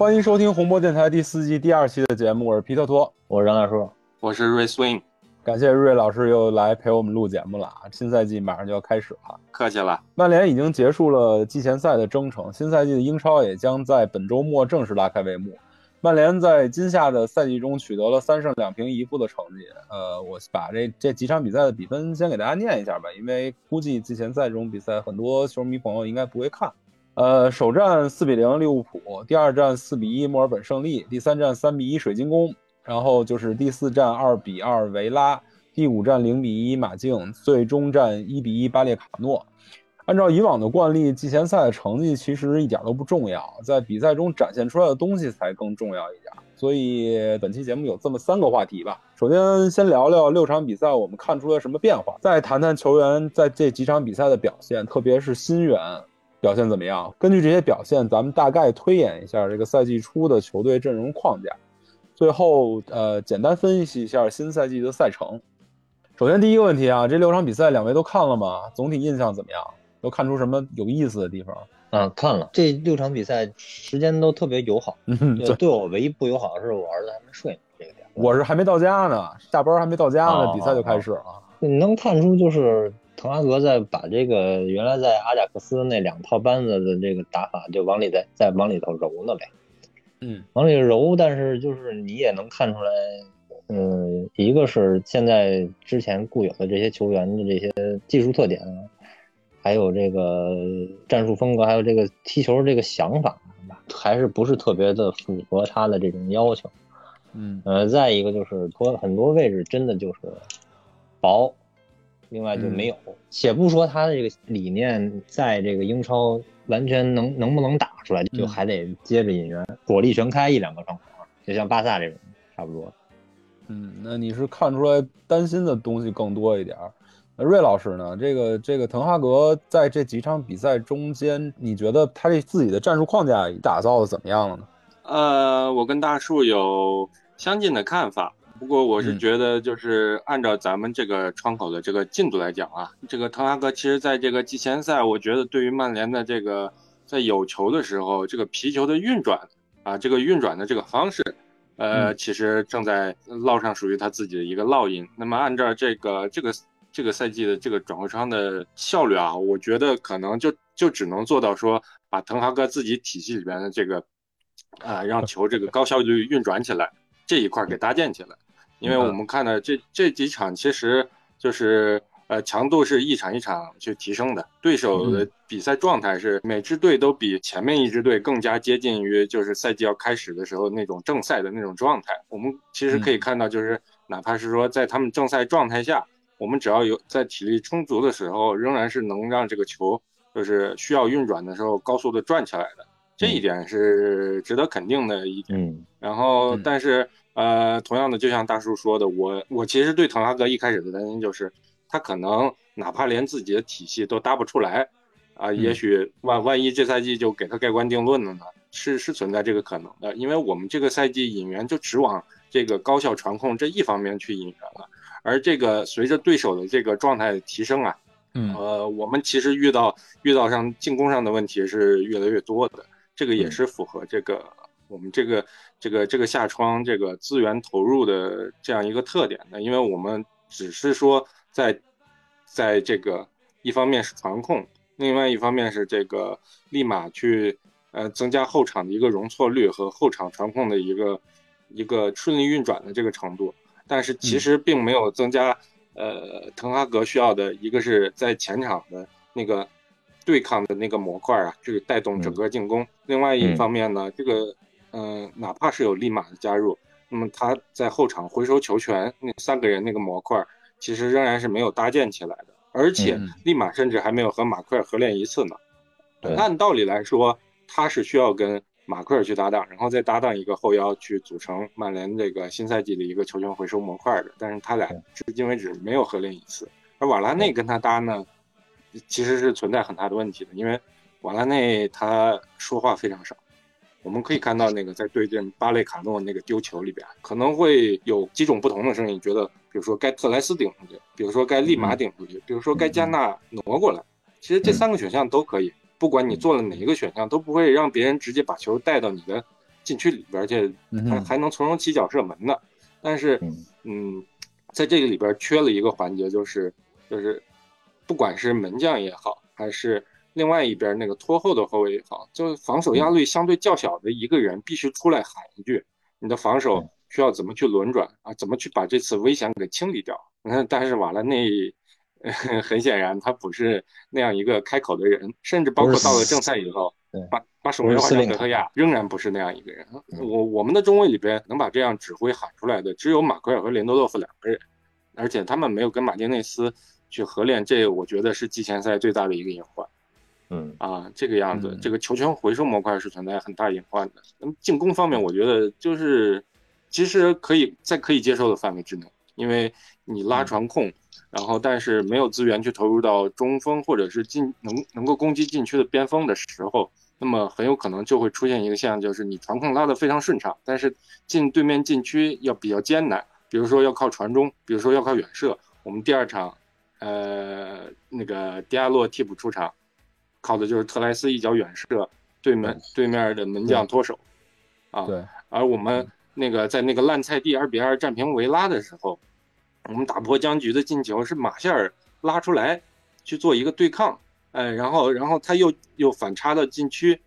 欢迎收听红波电台第四季第二期的节目，我是皮特托。我是张大叔，我是瑞 swing，感谢瑞老师又来陪我们录节目了啊！新赛季马上就要开始了，客气了。曼联已经结束了季前赛的征程，新赛季的英超也将在本周末正式拉开帷幕。曼联在今夏的赛季中取得了三胜两平一负的成绩。呃，我把这这几场比赛的比分先给大家念一下吧，因为估计季前赛这种比赛很多球迷朋友应该不会看。呃，首战四比零利物浦，第二战四比一墨尔本胜利，第三战三比一水晶宫，然后就是第四战二比二维拉，第五战零比一马竞，最终战一比一巴列卡诺。按照以往的惯例，季前赛的成绩其实一点都不重要，在比赛中展现出来的东西才更重要一点。所以本期节目有这么三个话题吧。首先，先聊聊六场比赛我们看出了什么变化，再谈谈球员在这几场比赛的表现，特别是新援表现怎么样。根据这些表现，咱们大概推演一下这个赛季初的球队阵容框架。最后，呃，简单分析一下新赛季的赛程。首先，第一个问题啊，这六场比赛两位都看了吗？总体印象怎么样？都看出什么有意思的地方？嗯，看了这六场比赛，时间都特别友好。嗯，对，对我唯一不友好的是我儿子还没睡呢，这个点。我是还没到家呢，下班还没到家呢，哦比赛就开始了。你能看出就是滕哈格在把这个原来在阿贾克斯那两套班子的这个打法，就往里再再往里头揉呢呗，嗯往里揉。但是就是你也能看出来，嗯，一个是现在之前固有的这些球员的这些技术特点啊，还有这个战术风格，还有这个踢球这个想法，还是不是特别的符合他的这种要求。嗯呃，再一个就是多很多位置真的就是薄，另外就没有。且不说他的这个理念在这个英超完全能能不能打出来，就嗯还得接着引援，火力全开一两个窗口，就像巴萨这种差不多。嗯，那你是看出来担心的东西更多一点儿。那瑞老师呢？这个这个滕哈格在这几场比赛中间，你觉得他这自己的战术框架打造的怎么样了呢？呃，我跟大树有相近的看法，不过我是嗯觉得，就是按照咱们这个窗口的这个进度来讲啊，这个滕哈格其实在这个季前赛，我觉得对于曼联的这个在有球的时候，这个皮球的运转啊，这个运转的这个方式，呃，嗯其实正在烙上属于他自己的一个烙印。那么按照这个这个这个赛季的这个转会窗的效率啊，我觉得可能就就只能做到说，把滕哈格自己体系里边的这个，啊，让球这个高效率运转起来这一块儿给搭建起来。因为我们看的这这几场其实就是呃强度是一场一场去提升的，对手的比赛状态是每支队都比前面一支队更加接近于就是赛季要开始的时候那种正赛的那种状态。我们其实可以看到，就是哪怕是说在他们正赛状态下，我们只要有在体力充足的时候，仍然是能让这个球就是需要运转的时候高速的转起来的。这一点是值得肯定的一点。嗯然后嗯，但是呃，同样的，就像大叔说的，我我其实对滕哈格一开始的担心就是，他可能哪怕连自己的体系都搭不出来，啊、也许万万一这赛季就给他盖棺定论了呢？是是存在这个可能的，因为我们这个赛季引援就只往这个高效传控这一方面去引援了，而这个随着对手的这个状态提升啊，嗯。呃，我们其实遇到遇到上进攻上的问题是越来越多的，这个也是符合这个我们这个这个这个下窗这个资源投入的这样一个特点呢，因为我们只是说在在这个一方面是传控，另外一方面是这个立马去呃增加后场的一个容错率和后场传控的一个一个顺利运转的这个程度，但是其实并没有增加。呃，滕哈格需要的一个是在前场的那个对抗的那个模块啊，就是带动整个进攻。另外一方面呢，这个嗯、呃，哪怕是有利马的加入，那么他在后场回收球权那三个人那个模块，其实仍然是没有搭建起来的。而且嗯利马甚至还没有和马奎尔合练一次呢。对按道理来说，他是需要跟马奎尔去搭档，然后再搭档一个后腰去组成曼联这个新赛季的一个球权回收模块的。但是他俩至今为止没有合练一次。而瓦拉内跟他搭呢，其实是存在很大的问题的，因为瓦拉内他说话非常少，我们可以看到那个在对阵巴雷卡诺那个丢球里边，可能会有几种不同的声音，觉得比如说该特莱斯顶出去，比如说该利马顶出去，比如说该加纳挪过来。其实这三个选项都可以，不管你做了哪一个选项，都不会让别人直接把球带到你的禁区里边，而且还还能从容起脚射门的。但是，嗯。嗯，在这个里边缺了一个环节，就是就是，不管是门将也好，还是另外一边那个拖后的后卫也好，就是防守压力相对较小的一个人必须出来喊一句：“你的防守需要怎么去轮转啊？怎么去把这次危险给清理掉？”你看，但是瓦拉内。很显然，他不是那样一个开口的人，甚至包括到了正赛以后对，把把守门员换成德赫亚，仍然不是那样一个人。我我们的中卫里边能把这样指挥喊出来的，只有马奎尔和林多洛夫两个人，而且他们没有跟马丁内斯去合练，这我觉得是季前赛最大的一个隐患嗯啊。这个样子，嗯这个球权回收模块是存在很大隐患的。那么进攻方面，我觉得就是其实可以在可以接受的范围之内，因为你拉传控。然后，但是没有资源去投入到中锋或者是进能能够攻击禁区的边锋的时候，那么很有可能就会出现一个现象，就是你传控拉得非常顺畅，但是进对面禁区要比较艰难，比如说要靠传中，比如说要靠远射。我们第二场，呃，那个迪亚洛替补出场，靠的就是特莱斯一脚远射，对门对面的门将脱手，啊，对，而我们那个在那个烂菜地二比二战平维拉的时候。我们打破僵局的进球是马夏尔拉出来去做一个对抗，哎，然后然后他又又反插到禁区，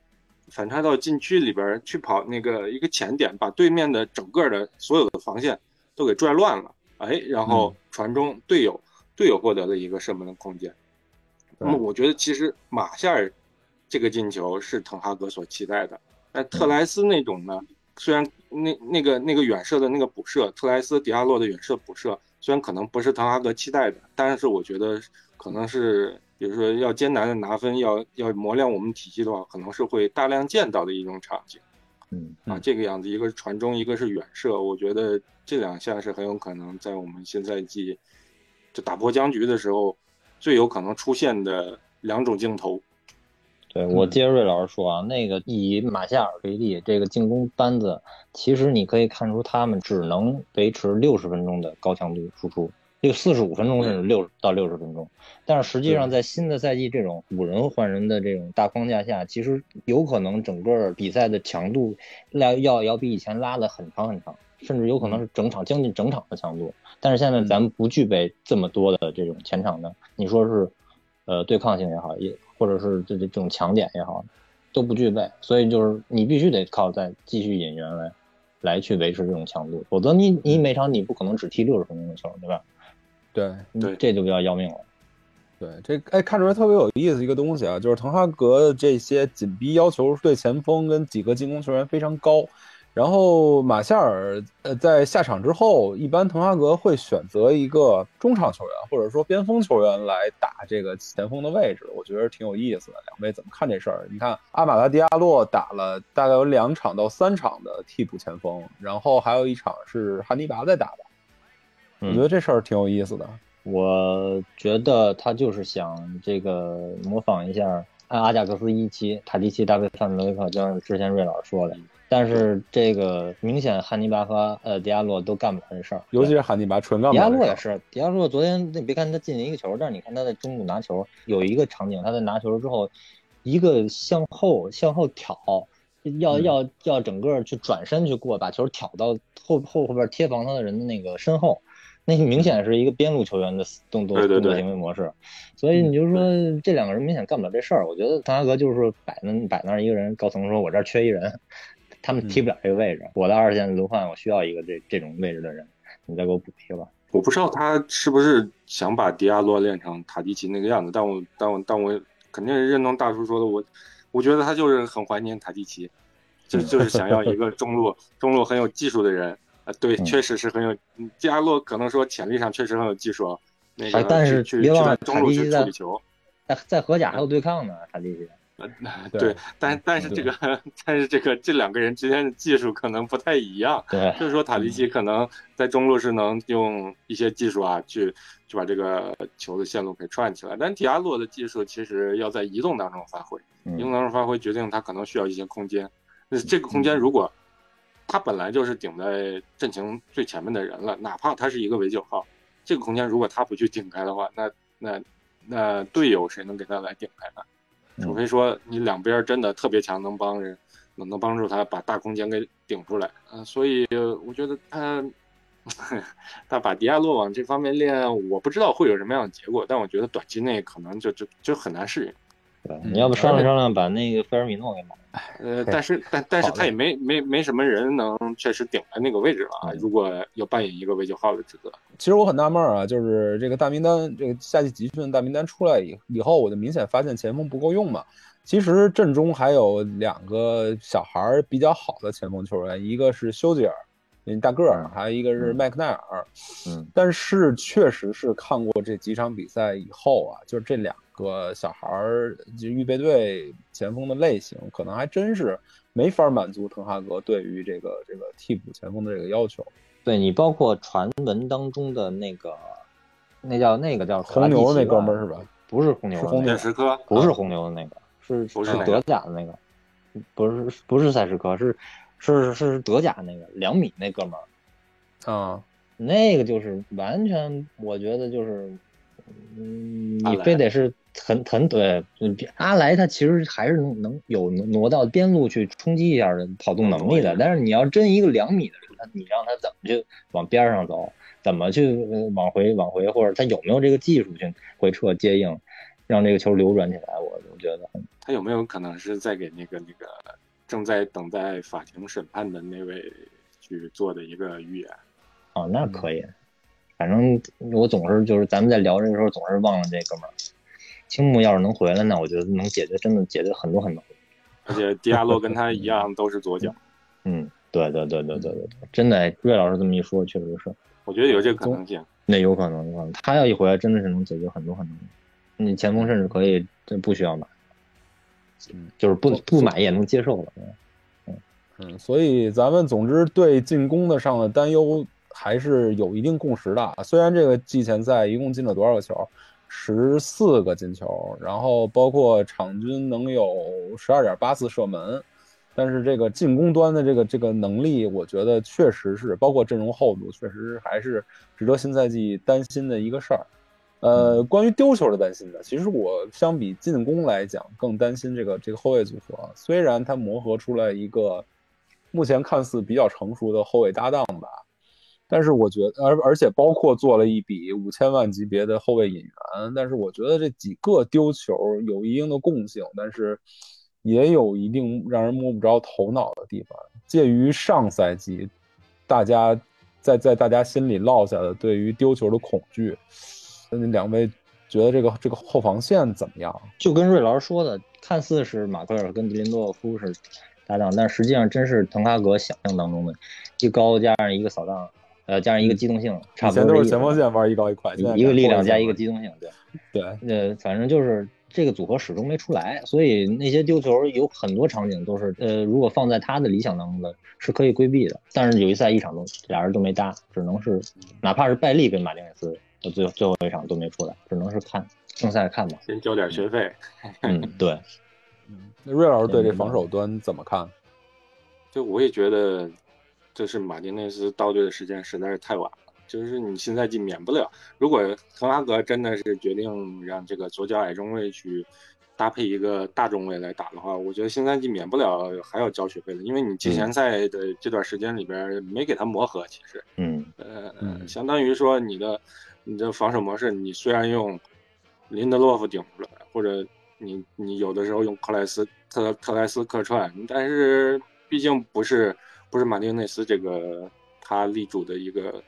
反插到禁区里边去跑那个一个前点，把对面的整个的所有的防线都给拽乱了，哎，然后传中队友，队友获得了一个射门的空间。那么我觉得其实马夏尔这个进球是滕哈格所期待的，那特莱斯那种呢，虽然那那个那个远射的那个补射，特莱斯迪亚洛的远射补射。虽然可能不是滕哈格期待的，但是我觉得可能是，比如说要艰难的拿分，要要磨练我们体系的话，可能是会大量见到的一种场景。嗯啊，这个样子，一个是传中，一个是远射，我觉得这两项是很有可能在我们新赛季就打破僵局的时候最有可能出现的两种镜头。对我接着瑞老师说啊，那个以马夏尔为例，这个进攻班子，其实你可以看出他们只能维持六十分钟的高强度输出，六四十五分钟甚至六到六十分钟。但是实际上在新的赛季这种五人换人的这种大框架下，其实有可能整个比赛的强度要要要比以前拉的很长很长，甚至有可能是整场将近整场的强度。但是现在咱们不具备这么多的这种前场的，你说是呃对抗性也好，也或者是这这种强点也好，都不具备，所以就是你必须得靠再继续引援来来去维持这种强度，否则你你每场你不可能只踢六十分钟的球，对吧？对对这就比较要命了。对，这哎看出来特别有意思一个东西啊，就是滕哈格的这些紧逼要求对前锋跟几个进攻球员非常高。然后马夏尔呃在下场之后，一般滕哈格会选择一个中场球员或者说边锋球员来打这个前锋的位置，我觉得挺有意思的。两位怎么看这事儿？你看阿马达迪亚洛打了大概有两场到三场的替补前锋，然后还有一场是汉尼拔在打吧，我觉得这事儿挺有意思的。我觉得他就是想这个模仿一下阿阿贾克斯一期塔迪奇搭配范德维克，就像之前瑞老师说的。但是这个明显汉尼拔和呃迪亚洛都干不了这事儿，尤其是汉尼拔纯干不迪亚。洛也是，迪亚洛昨天你别看他进了一个球，但是你看他在中路拿球，有一个场景，他在拿球之后，一个向后向后挑，要嗯要要整个去转身去过，把球挑到后后后边贴防他的人的那个身后，那明显是一个边路球员的动作动作行为模式，所以你就说这两个人明显干不了这事儿。我觉得滕哈格就是摆那摆那儿一个人，高层说我这儿缺一人，他们踢不了这个位置，我的二线轮换我需要一个这这种位置的人，你再给我补贴吧。我不知道他是不是想把迪亚洛练成塔迪奇那个样子，但我但我但我肯定是认同大叔说的，我我觉得他就是很怀念塔迪奇，就就是想要一个中路中路很有技术的人。啊，对，嗯确实是很有。嗯迪亚洛可能说潜力上确实很有技术啊，那个哎但是去去别忘了在中路去塔迪奇在处理球。在在荷甲还有对抗呢，塔迪奇。对对，但但是这个 但是这个这两个人之间的技术可能不太一样。对，就是说塔利奇可能在中路是能用一些技术啊，去去把这个球的线路给串起来，但迪亚洛的技术其实要在移动当中发挥，移动嗯，当中发挥决定他可能需要一些空间。就是这个空间如果他本来就是顶在阵型最前面的人了，哪怕他是一个伪九号，这个空间如果他不去顶开的话，那那那队友谁能给他来顶开呢？除非说你两边真的特别强，能帮人，能能帮助他把大空间给顶出来。嗯、所以我觉得他 他把迪亚洛往这方面练，我不知道会有什么样的结果，但我觉得短期内可能就就就很难适应。你要不商量商量，把那个菲尔米诺给买了。呃，但是但但是他也没没没什么人能确实顶在那个位置了啊。嗯如果要扮演一个伪九号的职责，其实我很纳闷啊，就是这个大名单，这个夏季集训大名单出来以以后，我就明显发现前锋不够用嘛。其实阵中还有两个小孩儿比较好的前锋球员，一个是修吉尔，嗯大个儿，还有一个是嗯麦克奈尔。嗯，但是确实是看过这几场比赛以后啊，就是这两个小孩儿，就预备队前锋的类型，可能还真是没法满足滕哈格对于这个这个替补前锋的这个要求。对你包括传闻当中的那个，那叫那个叫红牛那哥们是吧？不是红牛的那个，是红牛电石科不是红牛的那个，是不是德甲的那个，不是不是赛时科，是是是德甲那个两米那哥们儿，啊、那个就是完全，我觉得就是，嗯，你非得是很很对，嗯阿莱他其实还是能能有挪到边路去冲击一下的跑动能力的，嗯但是你要真一个两米的人，他你让他怎么去往边上走，怎么去呃往回往回，或者他有没有这个技术去回撤接应，让这个球流转起来，我我觉得他有没有可能是在给那个那个正在等待法庭审判的那位去做的一个预言？啊，那可以。反正我总是就是咱们在聊这个时候总是忘了这哥们儿。青木要是能回来，那我觉得能解决，真的解决很多很多。而且迪亚洛跟他一样都是左脚，嗯，对对对对对对对，真的，瑞老师这么一说，确实是，我觉得有这个可能性。那有可能，有可能，他要一回来，真的是能解决很多很多。你前锋甚至可以，这不需要买，嗯，就是不不买也能接受了。嗯，所以咱们总之对进攻的上的担忧还是有一定共识的啊。虽然这个季前赛一共进了多少个球，十四个进球，然后包括场均能有十二点八次射门，但是这个进攻端的这个这个能力，我觉得确实是包括阵容厚度，确实还是值得新赛季担心的一个事儿。呃，关于丢球的担心呢，其实我相比进攻来讲，更担心这个这个后卫组合。虽然他磨合出来一个目前看似比较成熟的后卫搭档吧，但是我觉得，而而且包括做了一笔五千万级别的后卫引援，但是我觉得这几个丢球有一定的共性，但是也有一定让人摸不着头脑的地方，介于上赛季大家在在大家心里落下的对于丢球的恐惧。那两位觉得这个这个后防线怎么样？就跟瑞老师说的，看似是马克尔跟迪林多夫是搭档，但实际上真是滕哈格想象当中的，一高加上一个扫荡，呃，加上一个机动性，差以前都是不多这意思前锋线玩一高一快，一个力量加一个机动性，对。对，呃，反正就是这个组合始终没出来，所以那些丢球有很多场景都是，呃，如果放在他的理想当中的是可以规避的，但是有一赛一场都俩人都没搭，只能是哪怕是拜利跟马丁内斯的最最后一场都没出来，只能是看正赛看吧。先交点学费，嗯，对，那瑞老师对这防守端怎么看？就我也觉得，就是马丁内斯到队的时间实在是太晚了。就是你新赛季免不了，如果滕哈格真的是决定让这个左脚矮中卫去搭配一个大中卫来打的话，我觉得新赛季免不了还要交学费的，因为你季前赛的这段时间里边没给他磨合，其实，嗯呃，嗯相当于说你的你的防守模式，你虽然用林德洛夫顶出来，或者你你有的时候用克莱斯特特莱斯客串，但是毕竟不是不是马丁内斯这个他力主的一个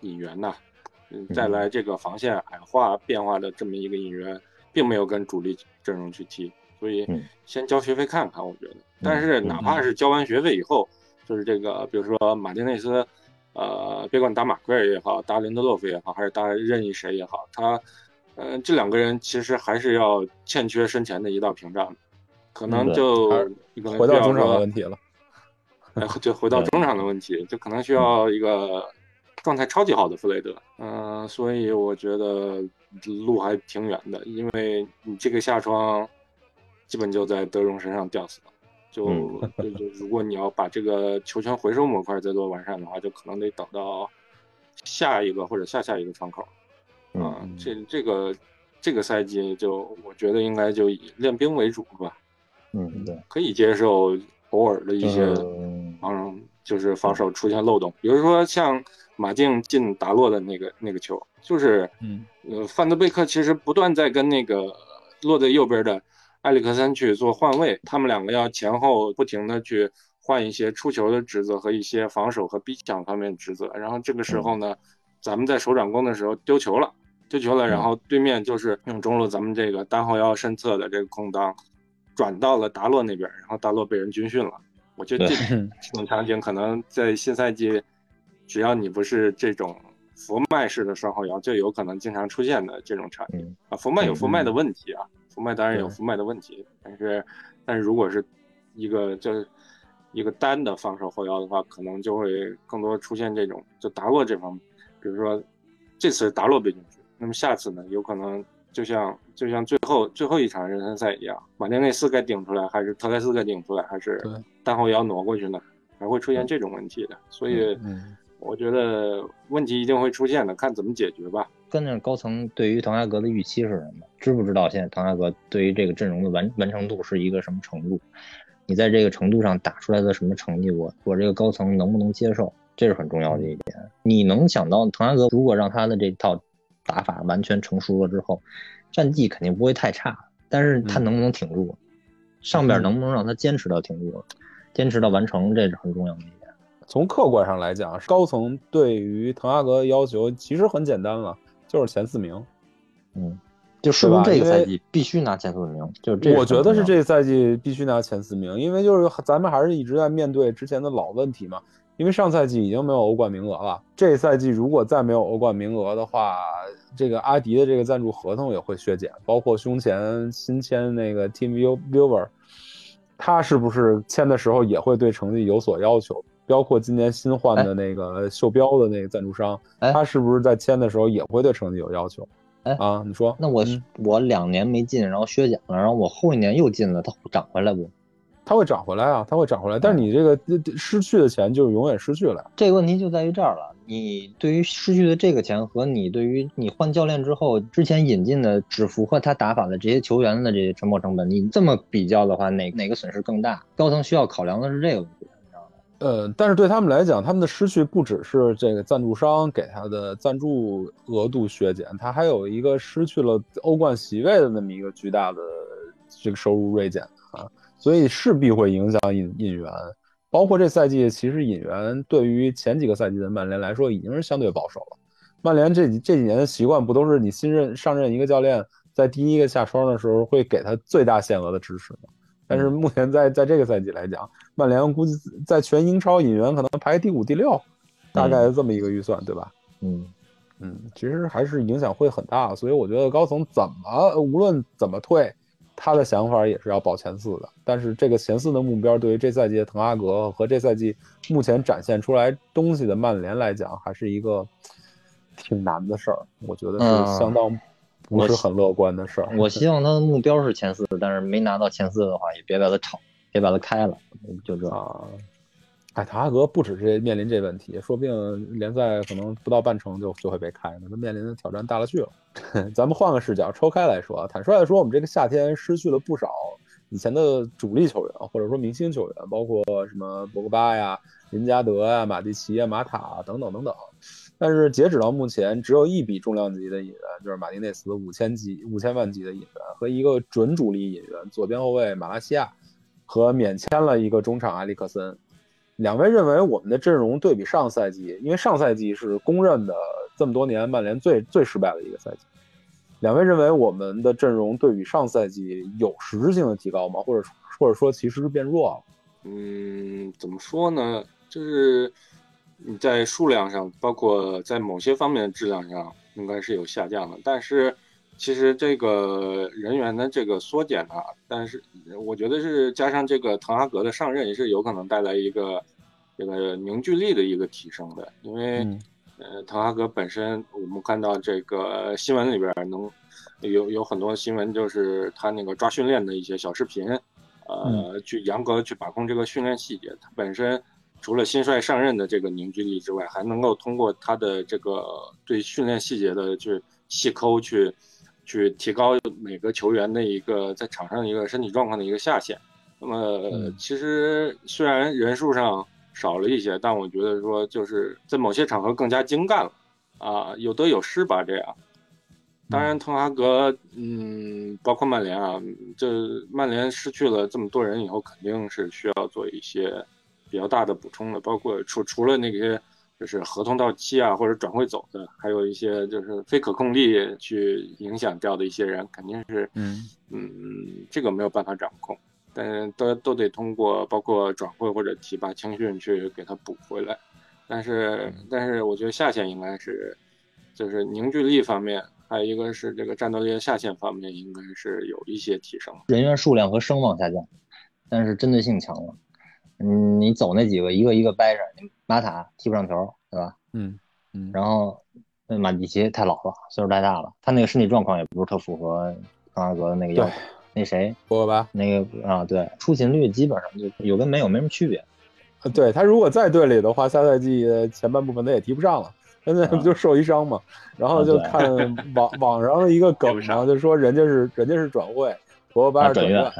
引援呐、嗯，带来这个防线矮化变化的这么一个引援，并没有跟主力阵容去踢，所以嗯先交学费看看，我觉得。但是哪怕是交完学费以后，就是这个，比如说马丁内斯，呃，别管打马奎尔也好，打林德洛夫也好，还是打任意谁也好，他，呃，这两个人其实还是要欠缺身前的一道屏障，可能就回到中场的问题了。哎，就回到中场的问题，就可能需要一个状态超级好的弗雷德。嗯、所以我觉得路还挺远的，因为你这个下窗基本就在德容身上吊死了。就就就如果你要把这个球权回收模块再做完善的话，就可能得等到下一个或者下下一个窗口。啊、嗯这这个这个赛季就我觉得应该就以练兵为主吧，嗯，对，可以接受偶尔的一些就是防就是防守出现漏洞，比如说像马竞进达洛的那个那个球，就是嗯。呃范德贝克其实不断在跟那个落在右边的埃里克森去做换位，他们两个要前后不停的去换一些出球的职责和一些防守和逼抢方面的职责，然后这个时候呢，咱们在手转攻的时候丢球了。丢球了，然后对面就是用中路咱们这个单后腰身侧的这个空当，转到了达洛那边，然后达洛被人军训了。我觉得 这种场景可能在新赛季，只要你不是这种福麦式的双后腰，就有可能经常出现的这种场景嗯啊。福麦有福麦的问题啊，福麦当然有对福麦的问题，但是但是如果是一个就是一个单的防守后腰的话，可能就会更多出现这种就达洛这方面，比如说这次达洛被禁区，那么下次呢，有可能就像就像最后最后一场热身赛一样，马丁内斯该顶出来，还是特莱斯该顶出来，还是对单后腰挪过去呢？还会出现这种问题的，所以嗯我觉得问题一定会出现的，看怎么解决吧。跟那高层对于滕哈格的预期是什么？知不知道现在滕哈格对于这个阵容的完完成度是一个什么程度？你在这个程度上打出来的什么成绩，我我这个高层能不能接受？这是很重要的一点。你能想到滕哈格如果让他的这套打法完全成熟了之后，战绩肯定不会太差，但是他嗯能不能挺住？上边嗯能不能让他坚持到挺住？坚持到完成，这是很重要的一点。从客观上来讲，高层对于滕哈格的要求其实很简单了，就是前四名。嗯，就是这个赛季必须拿前四名？就这我觉得是这个赛季必须拿前四名，因为就是咱们还是一直在面对之前的老问题嘛。因为上赛季已经没有欧冠名额了，这赛季如果再没有欧冠名额的话，这个阿迪的这个赞助合同也会削减，包括胸前新签那个 Team Viewer，他是不是签的时候也会对成绩有所要求？包括今年新换的那个袖标的那个赞助商，哎他是不是在签的时候也会对成绩有要求？哎啊，你说？那我、嗯我两年没进，然后削减了，然后我后一年又进了，他涨回来不？它会涨回来啊，它会涨回来，但是你这个失去的钱就永远失去了。这个问题就在于这儿了。你对于失去的这个钱和你对于你换教练之后之前引进的只符合他打法的这些球员的这些沉没成本，你这么比较的话，哪哪个损失更大？高层需要考量的是这个问题，你知道吗？呃，但是对他们来讲，他们的失去不只是这个赞助商给他的赞助额度削减，他还有一个失去了欧冠席位的那么一个巨大的这个收入锐减啊，所以势必会影响引引援。包括这赛季，其实引援对于前几个赛季的曼联来说已经是相对保守了。曼联这几这几年的习惯不都是你新任上任一个教练，在第一个下窗的时候会给他最大限额的支持吗？但是目前在在这个赛季来讲，曼联估计在全英超引援可能排第五、第六，大概这么一个预算，对吧？嗯，嗯，其实还是影响会很大，所以我觉得高层怎么无论怎么退，他的想法也是要保前四的。但是这个前四的目标，对于这赛季的滕哈格和这赛季目前展现出来东西的曼联来讲，还是一个挺难的事儿。我觉得嗯是相当不是很乐观的事儿。我希望他的目标是前四，但是没拿到前四的话，也别把他炒，别把他开了，就这。啊，哎，塔哈格不只是面临这问题，说不定联赛可能不到半程就就会被开呢，他面临的挑战大了去了。咱们换个视角，抽开来说，坦率来说，我们这个夏天失去了不少以前的主力球员，或者说明星球员，包括什么博格巴呀、林加德呀、马蒂奇呀、马塔等等等等。但是截止到目前，只有一笔重量级的引援，就是马丁内斯五千级、五千万级的引援，和一个准主力引援左边后卫马拉西亚，和免签了一个中场埃里克森。两位认为我们的阵容对比上赛季，因为上赛季是公认的这么多年曼联最最失败的一个赛季。两位认为我们的阵容对比上赛季有实质性的提高吗？或者或者说其实是变弱了？嗯，怎么说呢？就是你在数量上，包括在某些方面的质量上，应该是有下降的。但是其实这个人员的这个缩减啊，但是我觉得是加上这个滕哈格的上任，也是有可能带来一个这个凝聚力的一个提升的。因为、嗯呃，滕哈格本身，我们看到这个新闻里边能有有很多新闻，就是他那个抓训练的一些小视频呃，去严格去把控这个训练细节。他本身除了新帅上任的这个凝聚力之外，还能够通过他的这个对训练细节的去细抠，去去提高每个球员的一个在场上的一个身体状况的一个下限。那么嗯其实虽然人数上少了一些，但我觉得说就是在某些场合更加精干了啊，有得有失吧，这样。当然，滕哈格，嗯，包括曼联啊，这曼联失去了这么多人以后，肯定是需要做一些比较大的补充的，包括除除了那些就是合同到期啊或者转会走的，还有一些就是非可控力去影响掉的一些人，肯定是，嗯嗯，这个没有办法掌控，但是都都得通过包括转会或者提拔青训去给他补回来。但是，但是我觉得下线应该是，就是凝聚力方面，还有一个是这个战斗力的下限方面，应该是有一些提升。人员数量和声望下降，但是针对性强了。嗯，你走那几个一个一个掰着，你马塔踢不上球，对吧？嗯嗯，然后那马蒂奇太老了，岁数太大了，他那个身体状况也不是特符合滕哈格的那个要求。那谁，博格巴，那个啊，对，出勤率基本上就有跟没有没什么区别。呃对他如果在队里的话，下赛季前半部分他也踢不上了。现在不就受一伤嘛，然后就啊看网 网上的一个梗嘛，就说人家是人家是转会，博格巴啊，是转院，，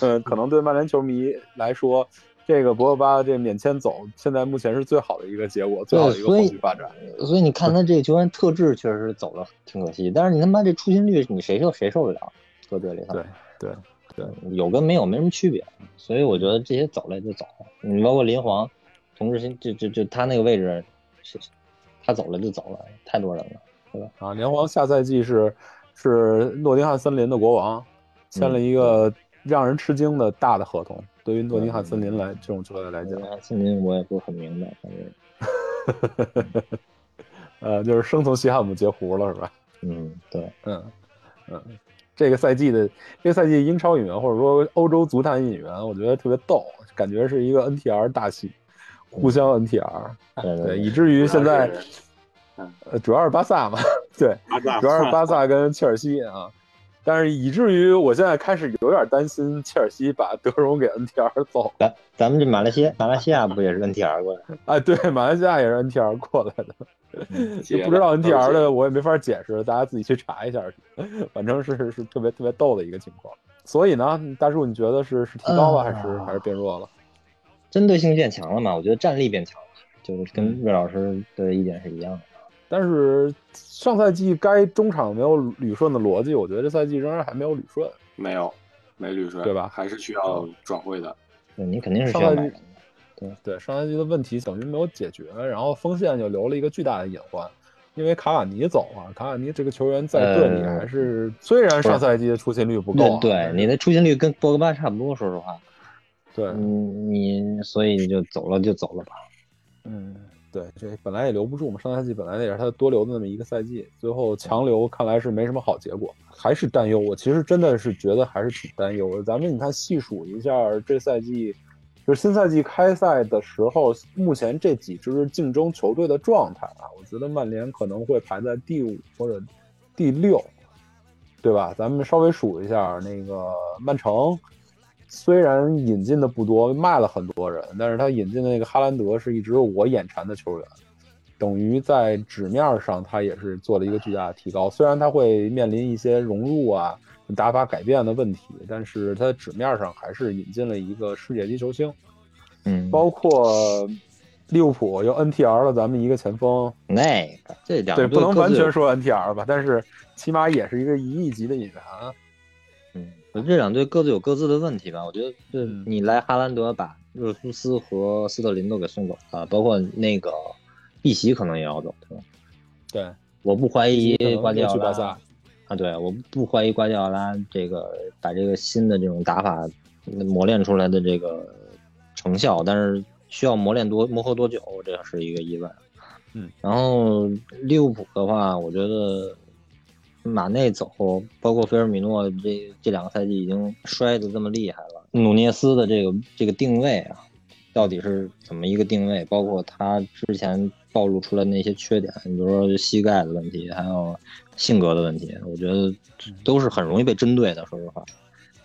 嗯，可能对曼联球迷来说，这个博格巴这免签走，现在目前是最好的一个结果，最好的一个后所以续发展。所以你看他这个球员特质确实走了挺可惜，但是你他妈这出勤率你谁受谁受得了？搁队里头，对对对，有跟没有没什么区别，所以我觉得这些走了就走了。你包括林皇，同志新就就就他那个位置，是他走了就走了，太多人了。啊，林皇下赛季是是诺丁汉森林的国王，签了一个让人吃惊的大的合同。对于诺丁汉森林来这种球队来讲，森林我也不是很明白，反正。呃，就是生从西汉姆截胡了，是吧？嗯，对，嗯嗯，这个赛季的这个赛季英超引援或者说欧洲足坛引援，我觉得特别逗，感觉是一个 NTR 大戏，互相 NTR，对，对对以至于现在呃主要是巴萨嘛，对，主要是巴萨跟切尔西啊。但是以至于我现在开始有点担心切尔西把德容给 NTR 走，咱咱们这马来西亚马来西亚不也是 NTR 过来？哎，对，马来西亚也是 NTR 过来的，就不知道 NTR 的我也没法解释，大家自己去查一下。反正是是特别特别逗的一个情况。所以呢，大叔，你觉得是是提高了还是、啊还是变弱了？针对性变强了嘛？我觉得战力变强了，就是跟魏老师的意见是一样的。但是上赛季该中场没有捋顺的逻辑，我觉得这赛季仍然还没有捋顺。没有没捋顺，对吧还是需要转会的。对你肯定是需要买人的。对，上赛季的问题等于没有解决，然后锋线就留了一个巨大的隐患，因为卡瓦尼走了。卡瓦尼这个球员在队里呃还是、虽然上赛季的出勤率不够、啊，对对，你的出勤率跟博格巴差不多，说实话。对，嗯，你所以你就走了就走了吧。嗯，对，这本来也留不住嘛，上赛季本来也是他多留的那么一个赛季，最后强留看来是没什么好结果，还是担忧。我其实真的是觉得还是挺担忧。咱们你看细数一下这赛季，就是新赛季开赛的时候，目前这几支竞争球队的状态啊，我觉得曼联可能会排在第五或者第六，对吧？咱们稍微数一下，那个曼城。虽然引进的不多，卖了很多人，但是他引进的那个哈兰德是一直我眼馋的球员，等于在纸面上他也是做了一个巨大的提高。虽然他会面临一些融入啊、打法改变的问题，但是他纸面上还是引进了一个世界级球星，嗯，包括利物浦又 NTR 了咱们一个前锋，那个这两对，不能完全说 NTR 吧，但是起码也是一个一亿级的引援。嗯，这两队各自有各自的问题吧。我觉得，就嗯你来哈兰德把热苏斯和斯特林都给送走了，包括那个碧玺可能也要走，对吧？对，我不怀疑瓜迪奥拉啊，对，我不怀疑瓜迪奥拉这个把这个新的这种打法磨练出来的这个成效，但是需要磨练多磨合多久，这是一个疑问。嗯，然后利物浦的话，我觉得马内走，包括菲尔米诺这这两个赛季已经摔得这么厉害了，努涅斯的这个这个定位啊，到底是怎么一个定位？包括他之前暴露出来那些缺点，你比如说膝盖的问题，还有性格的问题，我觉得都是很容易被针对的。说实话，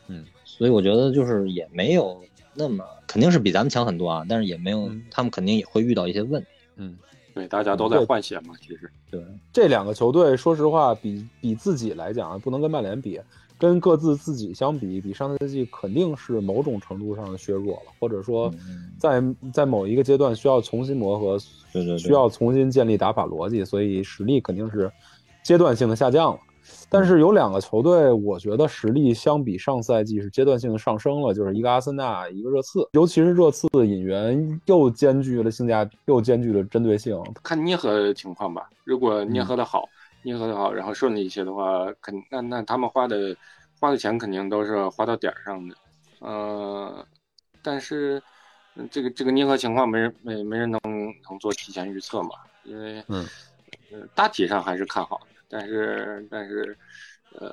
嗯，所以我觉得就是也没有那么，肯定是比咱们强很多啊，但是也没有，嗯他们肯定也会遇到一些问题。嗯，对，大家都在换血嘛，其实对，这两个球队，说实话，比比自己来讲啊，不能跟曼联比，跟各自自己相比，比上赛季肯定是某种程度上的削弱了，或者说嗯在在某一个阶段需要重新磨合，对对对需要重新建立打法逻辑，所以实力肯定是阶段性的下降了。但是有两个球队，我觉得实力相比上赛季是阶段性的上升了，就是一个阿森纳，一个热刺。尤其是热刺的引援又兼具了性价比，又兼具了针对性。看捏合情况吧。如果捏合的好，捏合的好，然后顺利一些的话，肯那那他们花的花的钱肯定都是花到点儿上的。呃，但是嗯这个这个捏合情况没人没没人能能做提前预测嘛，因为嗯呃大体上还是看好的，但是但是呃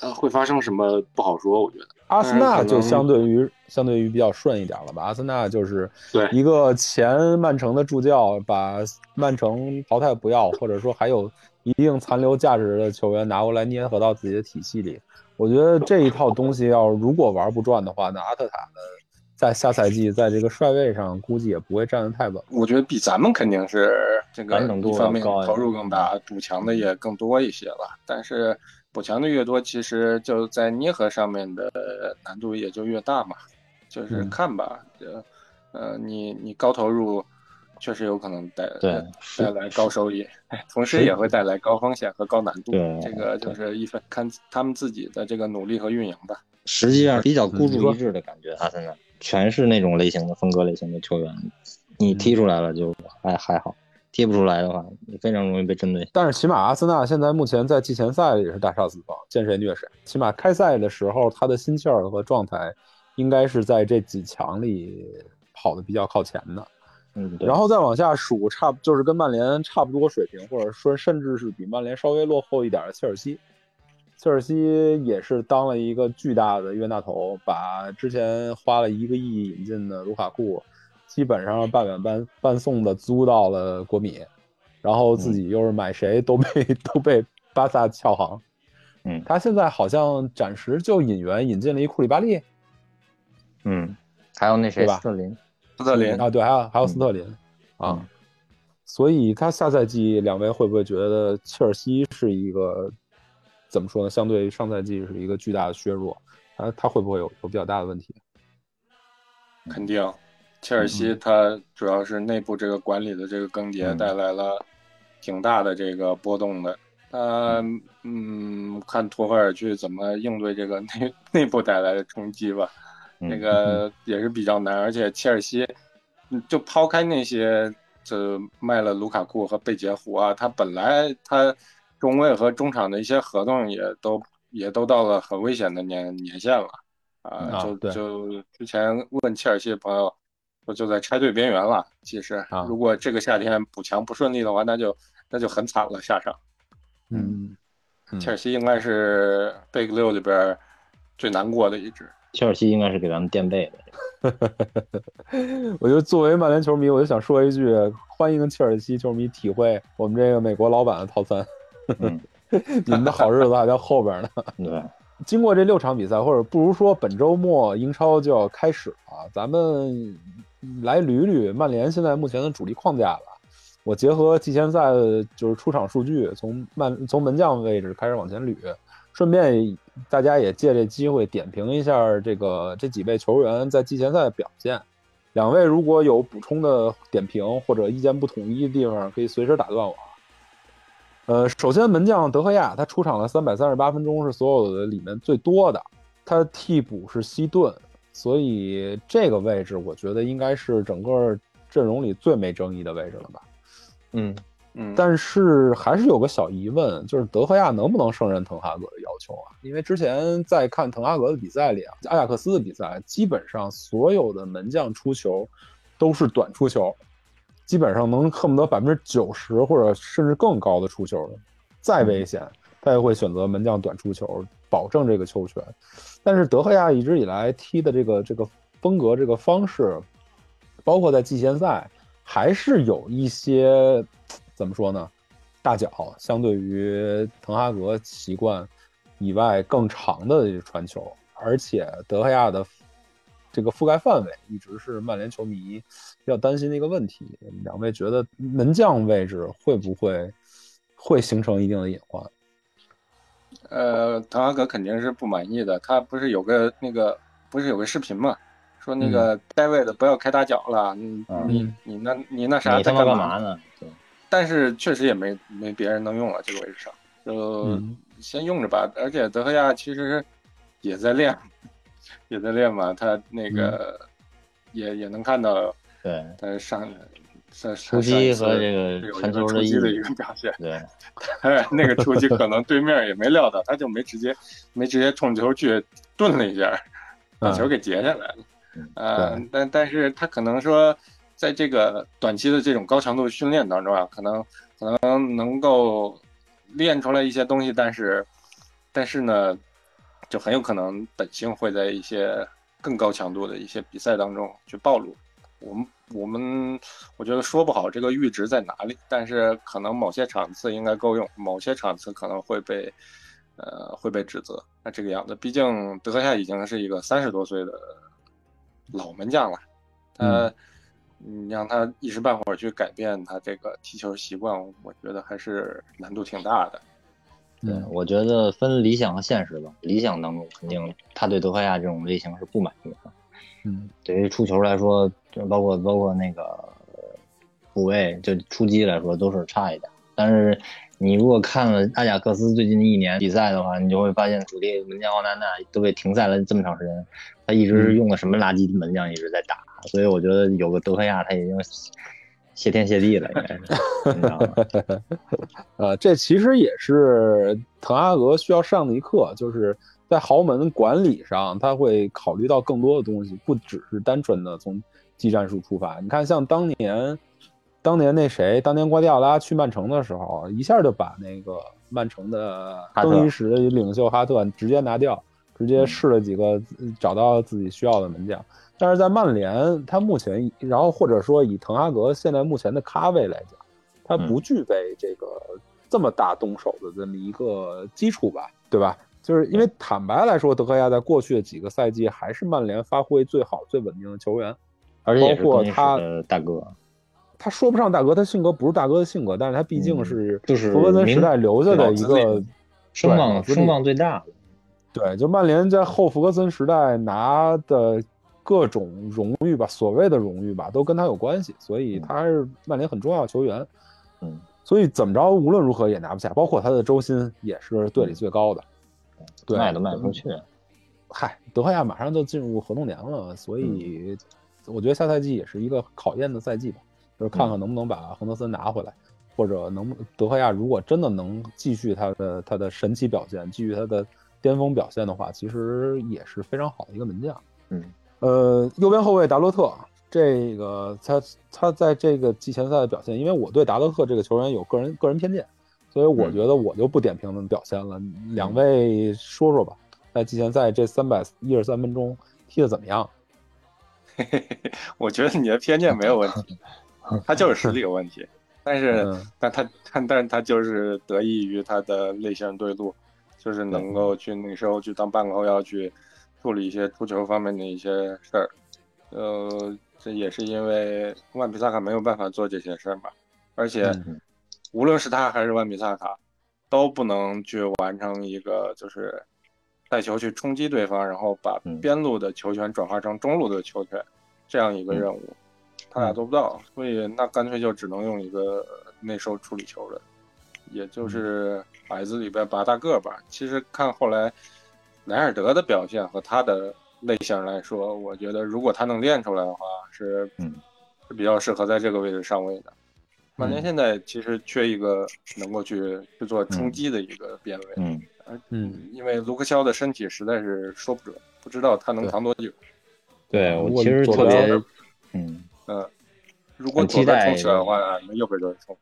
呃会发生什么不好说，我觉得。阿森纳就相对于相对于比较顺一点了吧。阿森纳就是一个前曼城的助教，把曼城淘汰不要，或者说还有一定残留价值的球员拿过来捏合到自己的体系里。我觉得这一套东西要如果玩不转的话，那阿特塔呢，在下赛季在这个帅位上估计也不会站得太稳。我觉得比咱们肯定是这个完整度一方面投入更大，补强的也更多一些吧。但是补强的越多，其实就在捏合上面的难度也就越大嘛。就是嗯看吧，呃，呃，你你高投入确实有可能带带来高收益，哎 同时也会带来高风险和高难度。这个就是一分看他们自己的这个努力和运营吧。实际上比较孤注一掷的感觉，阿森纳全是那种类型的风格类型的球员，你踢出来了就还还好，踢不出来的话，你非常容易被针对。但是起码阿森纳现在目前在季前赛也是大杀四方，见谁虐谁。起码开赛的时候，他的心气儿和状态应该是在这几强里跑的比较靠前的。嗯，然后再往下数，差就是跟曼联差不多水平，或者说甚至是比曼联稍微落后一点的切尔西。切尔西也是当了一个巨大的冤大头，把之前花了一个亿引进的卢卡库，基本上半买半半送的租到了国米，然后自己又是买谁都被、都被巴萨撬行。嗯。他现在好像暂时就引援引进了一库里巴利嗯，还有那谁吧？斯特林，斯特林啊，对，还有还有斯特林、啊。嗯，所以他下赛季两位会不会觉得切尔西是一个怎么说呢？相对于上赛季是一个巨大的削弱，他他会不会有有比较大的问题？肯定，切尔西它主要是内部这个管理的这个更迭嗯带来了挺大的这个波动的。他嗯，看托赫尔去怎么应对这个内内部带来的冲击吧。嗯那个也是比较难，而且切尔西，嗯就抛开那些这卖了卢卡库和贝杰胡啊，他本来他中卫和中场的一些合同也都也都到了很危险的年年限了啊，就就之前问切尔西的朋友说就在拆队边缘了。其实啊如果这个夏天补强不顺利的话，那就那就很惨了下场。嗯，嗯切尔西应该是 Big 六里边最难过的一支。切尔西应该是给咱们垫背的。我就作为曼联球迷，我就想说一句：欢迎切尔西球迷体会我们这个美国老板的套餐。嗯，你们的好日子还在后边呢。对，经过这六场比赛，或者不如说本周末英超就要开始了，咱们来捋捋曼联现在目前的主力框架吧。我结合季前赛的就是出场数据，从曼从门将位置开始往前捋，顺便大家也借这机会点评一下这个这几位球员在季前赛的表现。两位如果有补充的点评或者意见不统一的地方，可以随时打断我。呃，首先门将德赫亚，他出场了三百三十八分钟，是所有的里面最多的。他替补是西顿，所以这个位置我觉得应该是整个阵容里最没争议的位置了吧。嗯，嗯，但是还是有个小疑问，就是德赫亚能不能胜任滕哈格的要求啊？因为之前在看滕哈格的比赛里啊，阿贾克斯的比赛，基本上所有的门将出球都是短出球，基本上能恨不得百分之九十或者甚至更高的出球，再危险他也会选择门将短出球，保证这个球权。但是德赫亚一直以来踢的这个这个风格、这个方式，包括在季前赛，还是有一些怎么说呢？大脚相对于滕哈格习惯以外更长的传球，而且德赫亚的这个覆盖范围一直是曼联球迷比较担心的一个问题。两位觉得门将位置会不会会形成一定的隐患？呃，滕哈格肯定是不满意的。他不是有个那个不是有个视频嘛，说那个该位的不要开大脚了，你嗯你你那你那啥在干干嘛呢？对，但是确实也没没别人能用了这个位置上，就嗯先用着吧。而且德赫亚其实也在练，也在练嘛，他那个嗯也也能看到对，他上上出击和这个传球个出击的一个表现。对，哎，那个出击可能对面也没料到，他就没直接没直接冲球去顿了一下，把球给截下来了。嗯呃，但但是他可能说，在这个短期的这种高强度训练当中啊，可能可能能够练出来一些东西，但是但是呢，就很有可能本性会在一些更高强度的一些比赛当中去暴露。我们我们我觉得说不好这个阈值在哪里，但是可能某些场次应该够用，某些场次可能会被呃会被指责。那这个样子，毕竟德赫亚已经是一个三十多岁的老门将了，他你让他一时半会儿去改变他这个踢球习惯，我觉得还是难度挺大的。对，嗯我觉得分理想和现实吧。理想当中，肯定他对德赫亚这种类型是不满意的。嗯对于出球来说，就包括包括那个呃补位，就出击来说都是差一点。但是你如果看了阿贾克斯最近一年比赛的话，你就会发现主力门将奥纳纳都被停赛了这么长时间，他一直是用的什么垃圾门将一直在打，所以我觉得有个德赫亚他已经谢天谢地了，应该是，你知道吗？呃，这其实也是滕哈格需要上的一课，就是在豪门管理上，他会考虑到更多的东西，不只是单纯的从技战术出发。你看，像当年，当年那谁，当年瓜迪奥拉去曼城的时候，一下就把那个曼城的更衣室领袖哈特直接拿掉，直接试了几个，呃找到自己需要的门将。但是在曼联，他目前，然后或者说以滕哈格现在目前的咖位来讲，他不具备这个这么大动手的这么一个基础吧，对吧？就是因为坦白来说，德赫亚在过去的几个赛季还是曼联发挥最好、最稳定的球员。而且包括他的大哥，他说不上大哥，他性格不是大哥的性格，但是他毕竟嗯是就是弗格森时代留下的一个声望声望最大的。对，就曼联在后弗格森时代拿的各种荣誉吧，所谓的荣誉吧，都跟他有关系，所以嗯他是曼联很重要的球员。嗯，所以怎么着，无论如何也拿不下，包括他的周薪也是队里最高的。对，卖都卖不出去。嗨，德赫亚马上就进入合同年了，所以我觉得下赛季也是一个考验的赛季吧，就是看看能不能把亨德森拿回来，或者能不德赫亚如果真的能继续他的他的神奇表现，继续他的巅峰表现的话，其实也是非常好的一个门将。嗯，呃，右边后卫达洛特，这个他他在这个季前赛的表现，因为我对达洛特这个球员有个人个人偏见，所以我嗯觉得我就不点评他们表现了。两位说说吧，在季前赛这三百一十三分钟踢得怎么样？我觉得你的偏见没有问题，他就是实力有问题，但是嗯但他但但是他就是得益于他的类型对路，就是能够去那时候去当半个后腰去处理一些出球方面的一些事儿，呃，这也是因为万比萨卡没有办法做这些事儿嘛，而且嗯。无论是他还是万比萨卡，都不能去完成一个就是带球去冲击对方，然后把嗯。边路的球权转化成中路的球权这样一个任务，他俩做不到，所以那干脆就只能用一个内收处理球的，也就是矮子里边拔大个儿吧。其实看后来莱尔德的表现和他的类型来说，我觉得如果他能练出来的话，是嗯是比较适合在这个位置上位的。曼联嗯现在其实缺一个能够去去做冲击的一个边位，嗯，嗯，因为卢克肖的身体实在是说不准，不知道他能扛多久。对我其实左边特别，嗯，嗯，如果左边待冲起来的话，那右边就会冲。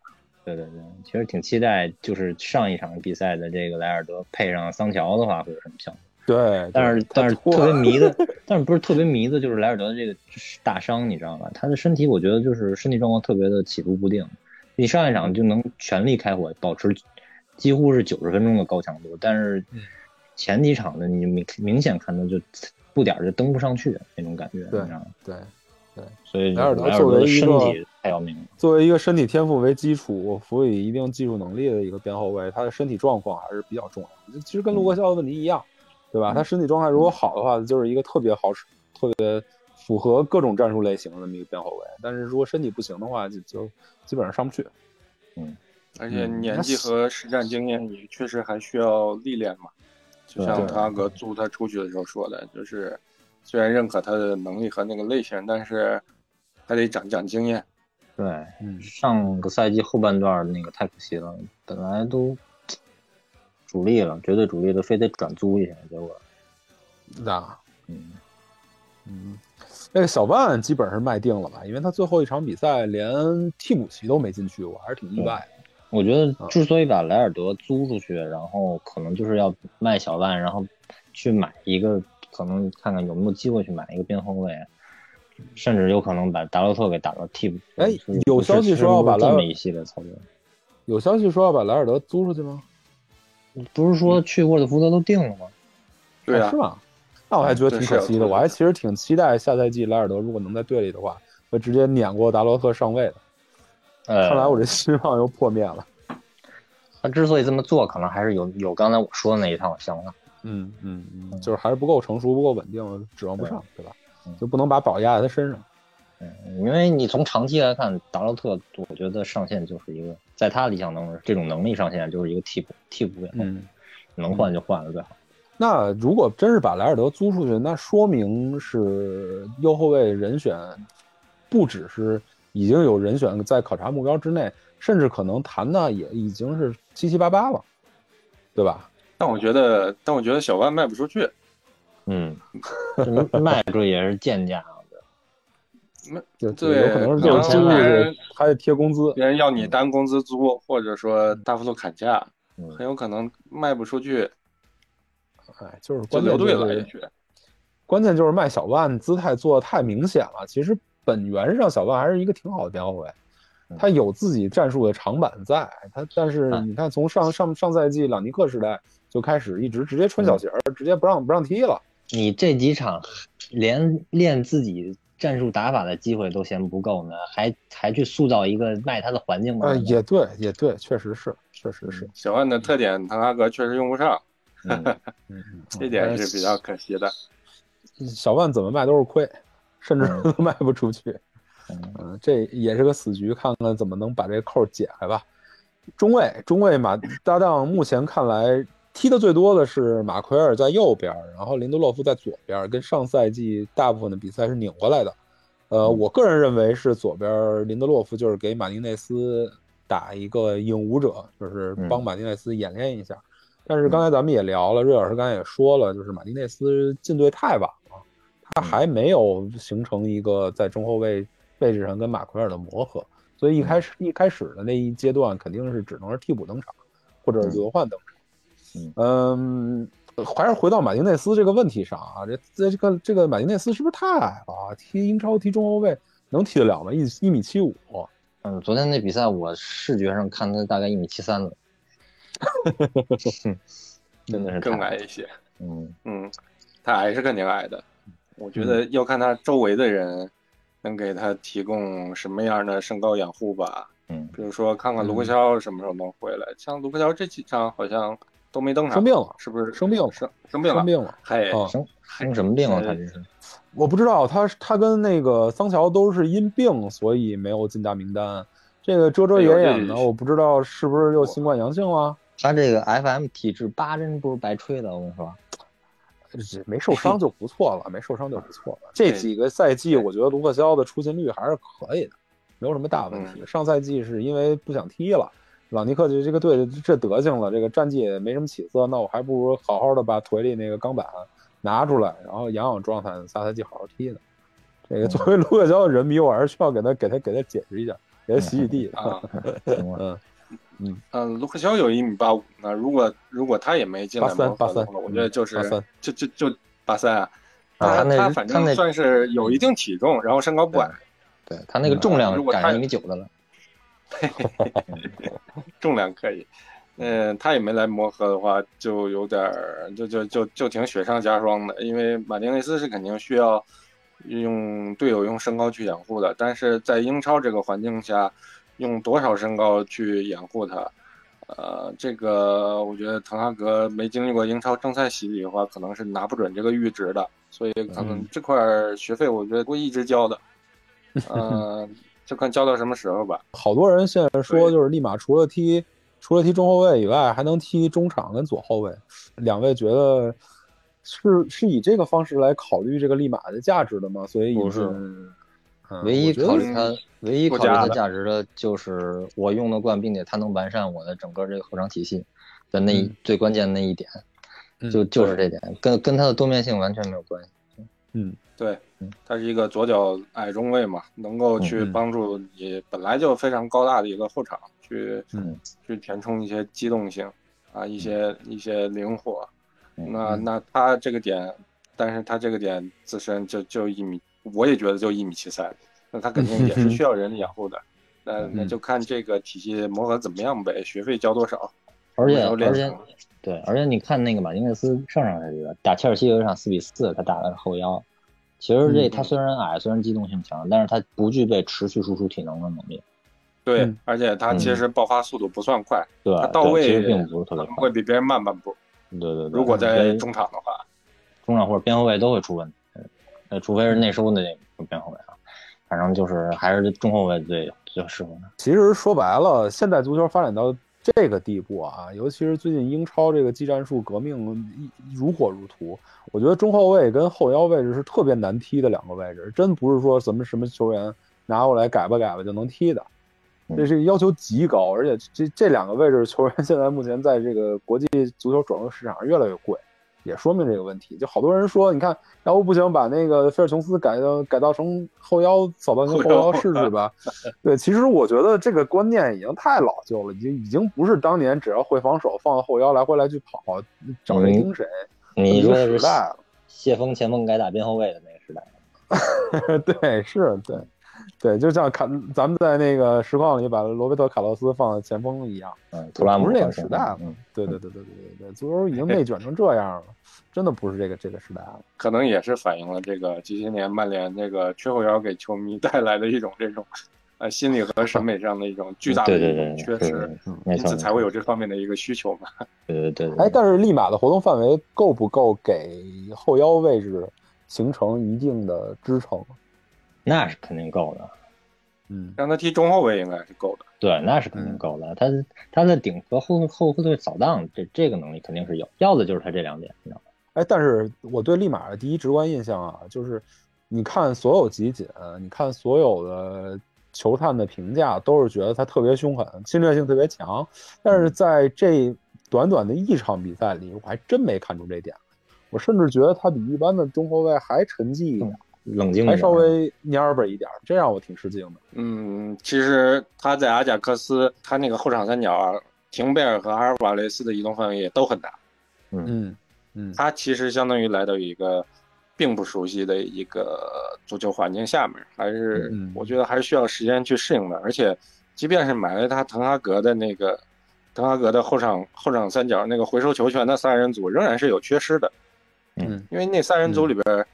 对对对，其实挺期待，就是上一场比赛的这个莱尔德配上桑乔的话会有什么效果？对，但是但是特别迷的，但是不是特别迷的，就是莱尔德的这个大伤，你知道吧？他的身体我觉得就是身体状况特别的起伏不定。你上一场就能全力开火，保持几乎是九十分钟的高强度，但是嗯前几场呢你明明显看到就步点儿就登不上去那种感觉，对你知道吗？对，对所以莱尔德莱尔作为德的身一个体太要命了。作为一个身体天赋为基础、辅以一定技术能力的一个边后卫，他的身体状况还是比较重要的。其实跟卢克肖的问题一样，对吧？他身体状态如果好的话，就是一个特别好使、特别符合各种战术类型的那么一个边后卫。但是如果身体不行的话，就就基本上上不去。嗯而且嗯年纪和实战经验也确实还需要历练嘛。就像他哥租他出去的时候说的，就是虽然认可他的能力和那个类型，但是还得长长经验。对，嗯，上个赛季后半段那个太可惜了，本来都主力了，绝对主力的，非得转租一下，结果那嗯，嗯，那个小万基本是卖定了吧？因为他最后一场比赛连替补席都没进去，我还是挺意外的。我觉得啊之所以把莱尔德租出去，然后可能就是要卖小万，然后去买一个，可能看看有没有机会去买一个边后卫，甚至有可能把达洛特给打到替补。哎有消息说要把莱尔德这么一系列操作，有消息说要把莱尔德租出去吗？不是说去沃特福德都定了吗？对啊是，吗？那我还觉得挺可惜的，我还其实挺期待下赛季莱尔德如果能在队里的话，会直接碾过达洛特上位的。呃，看来我这希望又破灭了。他之所以这么做，可能还是有有刚才我说的那一套想法。嗯嗯嗯，就是还是不够成熟，不够稳定，指望不上，对吧嗯？就不能把宝压在他身上。嗯，因为你从长期来看，达洛特，我觉得上限就是一个，在他理想当中，这种能力上限就是一个替补，替补边后，嗯，能换就换了最好。那如果真是把莱尔德租出去，那说明是右后卫人选不只是已经有人选在考察目标之内，甚至可能谈的也已经是七七八八了，对吧？但我觉得，但我觉得小万卖不出去。嗯，这卖出去也是贱价。对有可能是这种租出别人还得贴工资。别人要你单工资租，或者说大幅度砍价，嗯很有可能卖不出去，哎，就是就关键留队了。就是也许关键就是卖小万姿态做的太明显了。其实本源上小万还是一个挺好的边后卫，嗯他有自己战术的长板在。他但是嗯你看，从上上上赛季朗尼克时代就开始一直直接穿小鞋儿，直接不让不让踢了。你这几场连练自己战术打法的机会都嫌不够呢，还还去塑造一个卖他的环境吗？呃，也对，也对，确实是，确实是。小万的特点，滕哈格确实用不上，嗯这点是比较可惜的。小万怎么卖都是亏，甚至 卖不出去。嗯嗯，这也是个死局，看看怎么能把这个扣解开吧。中卫，中卫马搭档目前看来踢的最多的是马奎尔在右边，然后林德洛夫在左边，跟上赛季大部分的比赛是拧过来的。呃，我个人认为是左边林德洛夫就是给马丁内斯打一个影舞者，就是帮马丁内斯演练一下。但是刚才咱们也聊了，瑞老师刚才也说了，就是马丁内斯进队太晚了，他还没有形成一个在中后卫位置上跟马奎尔的磨合，所以一开始一开始的那一阶段肯定是只能是替补登场，或者是轮换登场。嗯，还是回到马丁内斯这个问题上啊，这这这个这个马丁内斯是不是太矮了啊？踢英超踢中后卫能踢得了吗？一一米七五，嗯，昨天那比赛我视觉上看他大概一米七三了，真的是更矮一些。嗯嗯，他矮是肯定矮的，我觉得要看他周围的人能给他提供什么样的身高掩护吧。嗯比如说看看卢克肖什么时候能回来，像卢克肖这几场好像都没登场，生病了，是不是生病了生生病了？生病了。嘿，啊生生什么病啊？他这是我不知道他他跟那个桑乔都是因病，所以没有进大名单。这个遮遮掩掩的，我不知道是不是又新冠阳性了。他这个 FM 体质八针不是白吹的，我跟你说。这没受伤就不错了，没受伤就不错了。这几个赛季，我觉得卢克肖的出勤率还是可以的，没有什么大问题。上赛季是因为不想踢了，朗尼克就这个队这德行了，这个战绩也没什么起色，那我还不如好好的把腿里那个钢板拿出来，然后养养状态，下赛季好好踢呢。这个作为卢克肖的人迷，我还是需要给他给他给他解释一下，给他洗洗地的。啊，行吧嗯，嗯，卢克肖有一米八五，那如果如果他也没进来83磨合的话83我觉得就是83就就就八三啊，啊他那他反他那正算是有一定体重，然后身高不矮，对他那个重量如果他赶上一米九的了。重量可以。嗯，他也没来磨合的话，就有点儿就就就就挺雪上加霜的，因为马丁内斯是肯定需要用队友用身高去掩护的，但是在英超这个环境下，用多少身高去掩护他？呃，这个我觉得滕哈格没经历过英超正赛洗礼的话，可能是拿不准这个阈值的，所以可能这块学费我觉得会一直交的，呃，就看交到什么时候吧。好多人现在说，就是利马除了踢除了踢中后卫以外，还能踢中场跟左后卫。两位觉得是是以这个方式来考虑这个利马的价值的吗？所以不是嗯唯一考虑他，唯一考虑它附加的价值的就是我用得惯，并且他能完善我的整个这个后场体系的那一嗯最关键的那一点，嗯就就是这点，跟跟他的多面性完全没有关系。嗯。对嗯，他是一个左脚矮中卫嘛，能够去帮助你本来就非常高大的一个后场去嗯。去填充一些机动性啊，一些一些灵活。嗯。那那他这个点，但是他这个点自身就就一米，我也觉得就一米七三，那他肯定也是需要人养护的。那那就。看这个体系磨合怎么样呗，学费交多少，而且而且对，而且你看那个马丁内斯上场赛季的打切尔西有一场四比四，他打的是后腰。其实这嗯他虽然矮，虽然机动性强，但是他不具备持续输出体能的能力。对嗯，而且他其实爆发速度不算快，对，他到位其实并不是特别快。会比别人慢半步。对对对，如果在中场的话，中场或者边后卫都会出问题，呃，除非是内收的那个边后卫啊，反正就是还是中后卫最最适合他。其实说白了，现代足球发展到这个地步啊，尤其是最近英超这个技战术革命如火如荼，我觉得中后卫跟后腰位置是特别难踢的两个位置，真不是说什么什么球员拿过来改吧改吧就能踢的，这是要求极高，而且这这两个位置球员现在目前在这个国际足球转会市场上越来越贵。也说明这个问题，就好多人说，你看，要不不行，把那个菲尔琼斯改到改造成后腰，扫到成后腰试试吧。对，其实我觉得这个观念已经太老旧了，已经已经不是当年只要会防守，放到后腰来回来去跑，找谁盯谁。你说的是时代了，谢峰前锋改打边后卫的那个时代。对，是，对，对，就像卡咱们在那个实况里把罗贝特卡洛斯放在前锋一样。嗯，图拉姆不是那个时代了嗯，对对对对对对对，足球已经内卷成这样了，真的不是这个这个时代了。可能也是反映了这个这些年曼联这个缺后腰给球迷带来的一种这种，呃，心理和审美上的一种巨大的缺失，因此才会有这方面的一个需求嘛。对对对对。哎，但是利马的活动范围够不够给后腰位置形成一定的支撑？那是肯定够的，嗯让他踢中后卫应该是够的。对，那是肯定够的。他他的顶和后后后退扫荡这这个能力肯定是有，要的就是他这两点，你知道吗？哎，但是我对利马的第一直观印象啊，就是你看所有集锦，你看所有的球探的评价，都是觉得他特别凶狠，侵略性特别强。但是在这短短的一场比赛里，我还真没看出这点来。我甚至觉得他比一般的中后卫还沉寂一点，冷静还稍微蔫巴一点，这让我挺吃惊的。嗯，其实他在阿贾克斯，他那个后场三角啊，廷贝尔和阿尔瓦雷斯的移动范围也都很大。嗯嗯他其实相当于来到一个并不熟悉的一个足球环境下面，还是嗯我觉得还是需要时间去适应的。而且，即便是买了他滕哈格的那个滕哈格的后场后场三角那个回收球权的三人组，仍然是有缺失的。嗯因为那三人组里边，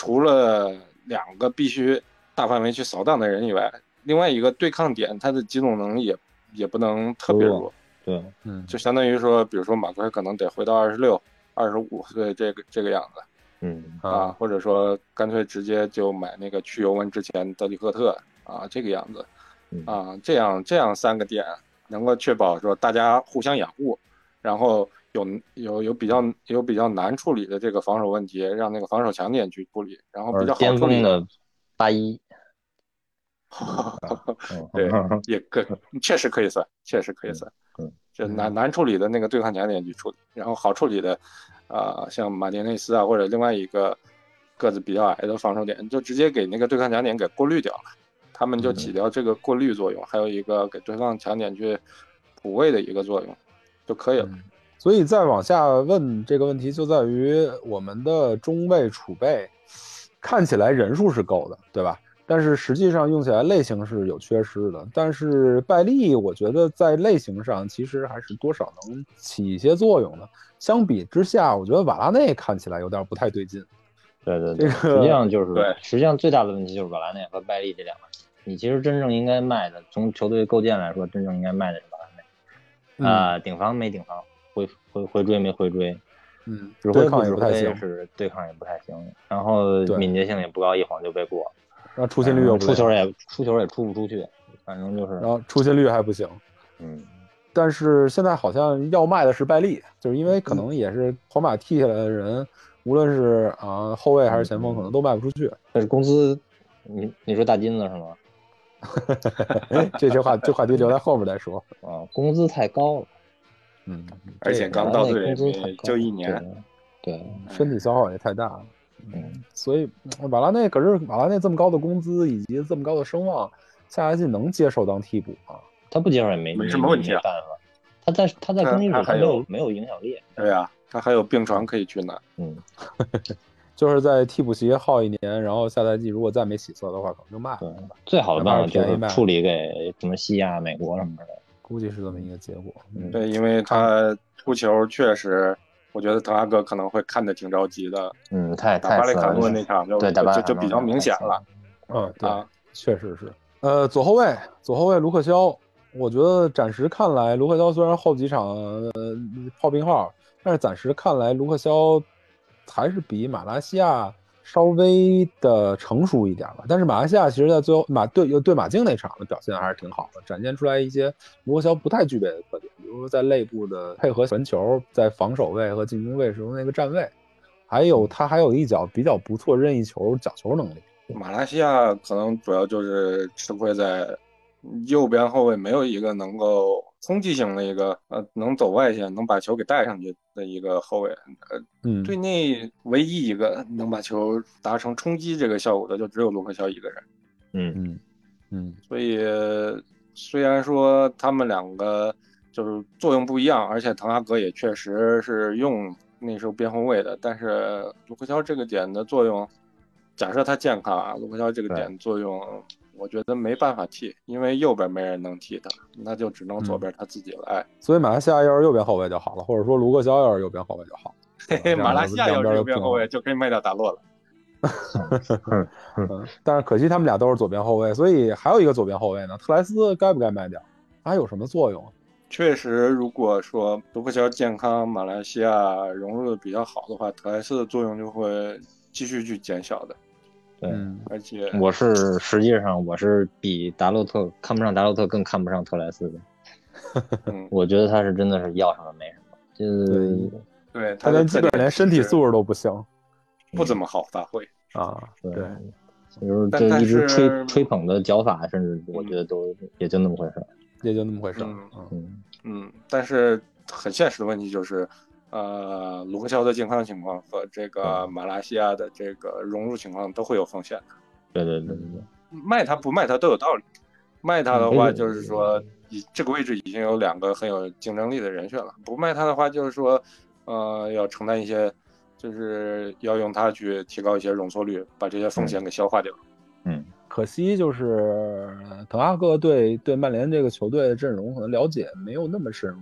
除了两个必须大范围去扫荡的人以外，另外一个对抗点，他的机动能力也也不能特别弱。对，嗯就相当于说，比如说马奎可能得回到二十六、二十五岁这个这个样子嗯啊，或者说干脆直接就买那个去尤文之前德里赫特啊这个样子嗯啊，这样这样三个点能够确保说大家互相掩护，然后有有有比较有比较难处理的这个防守问题，让那个防守强点去处理，然后比较好处理的八一，对嗯也可确实可以算，确实可以算。嗯，就难难处理的那个对抗强点去处理，然后好处理的，啊、像马丁内斯啊，或者另外一个个子比较矮的防守点，就直接给那个对抗强点给过滤掉了，他们就起到这个过滤作用，还有一个给对抗强点去补位的一个作用就可以了。嗯所以再往下问这个问题，就在于我们的中卫储备看起来人数是够的，对吧？但是实际上用起来类型是有缺失的。但是拜利，我觉得在类型上其实还是多少能起一些作用的。相比之下，我觉得瓦拉内看起来有点不太对劲。对对对，这个实际上就是对实际上最大的问题就是瓦拉内和拜利这两个人。你其实真正应该卖的，从球队构建来说，真正应该卖的是瓦拉内。嗯啊、顶防没顶防，回回回追没回追，嗯，指挥对抗也不指挥不太行，是对抗也不太行，然后敏捷性也不高，一晃就被过，然后出勤率又不出球也出球也出不出去，反正就是然后出勤率还不行。嗯，但是现在好像要卖的是拜利，就是因为可能也是皇马踢下来的人，无论是啊、后卫还是前锋，可能都卖不出去。但是工资，你你说大金子是吗？这些话这话题留在后面再说。啊，工资太高了，嗯，而且刚到队工资太高就一年，对，对，身体消耗也太大了。嗯，所以瓦拉内可是瓦拉内这么高的工资以及这么高的声望，下赛季能接受当替补吗？他不接受也没没什么问题啊没办法，他在他在他更衣室他他还有没有没有影响力，对呀、他还有病床可以去拿。嗯，就是在替补席耗一年，然后下赛季如果再没起色的话，可能就卖对了。，最好的办法就是处理给什么西亚、美国什么的，估计是这么一个结果。嗯，对，因为他出球确实，我觉得滕哈格可能会看得挺着急的。嗯，太打巴雷卡诺那场就就就比较明显了嗯，对，啊。确实是。呃，左后卫，左后卫卢克肖，我觉得暂时看来，卢克肖虽然后几场呃炮兵号，但是暂时看来，卢克肖还是比马来西亚稍微的成熟一点吧。但是马来西亚其实在最后马对对马竞那场的表现还是挺好的，展现出来一些卢肖不太具备的特点，比如说在内部的配合传球，在防守位和进攻位时候那个站位，还有他还有一脚比较不错任意球角球能力。马来西亚可能主要就是吃亏在右边后卫没有一个能够冲击型的一个呃能走外线能把球给带上去的一个后卫，呃，嗯，队内唯一一个能把球达成冲击这个效果的就只有卢克肖一个人。嗯，嗯嗯。所以虽然说他们两个就是作用不一样，而且滕哈格也确实是用那时候边后卫的，但是卢克肖这个点的作用，假设他健康啊，卢克肖这个点作用，我觉得没办法替，因为右边没人能替他，那就只能左边他自己来。所以马来西亚要是右边后卫就好了，或者说卢克肖要是右边后卫就好。嘿嘿，马来西亚要是右边后卫就可以卖掉达洛了。嗯，但是可惜他们俩都是左边后卫，所以还有一个左边后卫呢，特莱斯该不该卖掉？他有什么作用？确实，如果说卢克肖健康，马来西亚融入的比较好的话，特莱斯的作用就会继续去减小的，对。嗯而且我是实际上我是比达洛特看不上达洛特，更看不上特莱斯的。嗯，我觉得他是真的是要什么没什么，就是对他连基本连身体素质都不行不怎么好发挥。啊。对对，比如但但就一直吹吹捧的脚法，甚至我觉得都也就那么回事。也就那么回事嗯，嗯，但是很现实的问题就是，呃，卢克肖的健康情况和这个马来西亚的这个融入情况都会有风险的。对对对对对，卖他不卖他都有道理。卖他的话，嗯就是说，以这个位置已经有两个很有竞争力的人选了。不卖他的话，就是说，呃，要承担一些，就是要用他去提高一些容错率，把这些风险给消化掉。嗯，可惜就是滕哈格对对曼联这个球队的阵容可能了解没有那么深入，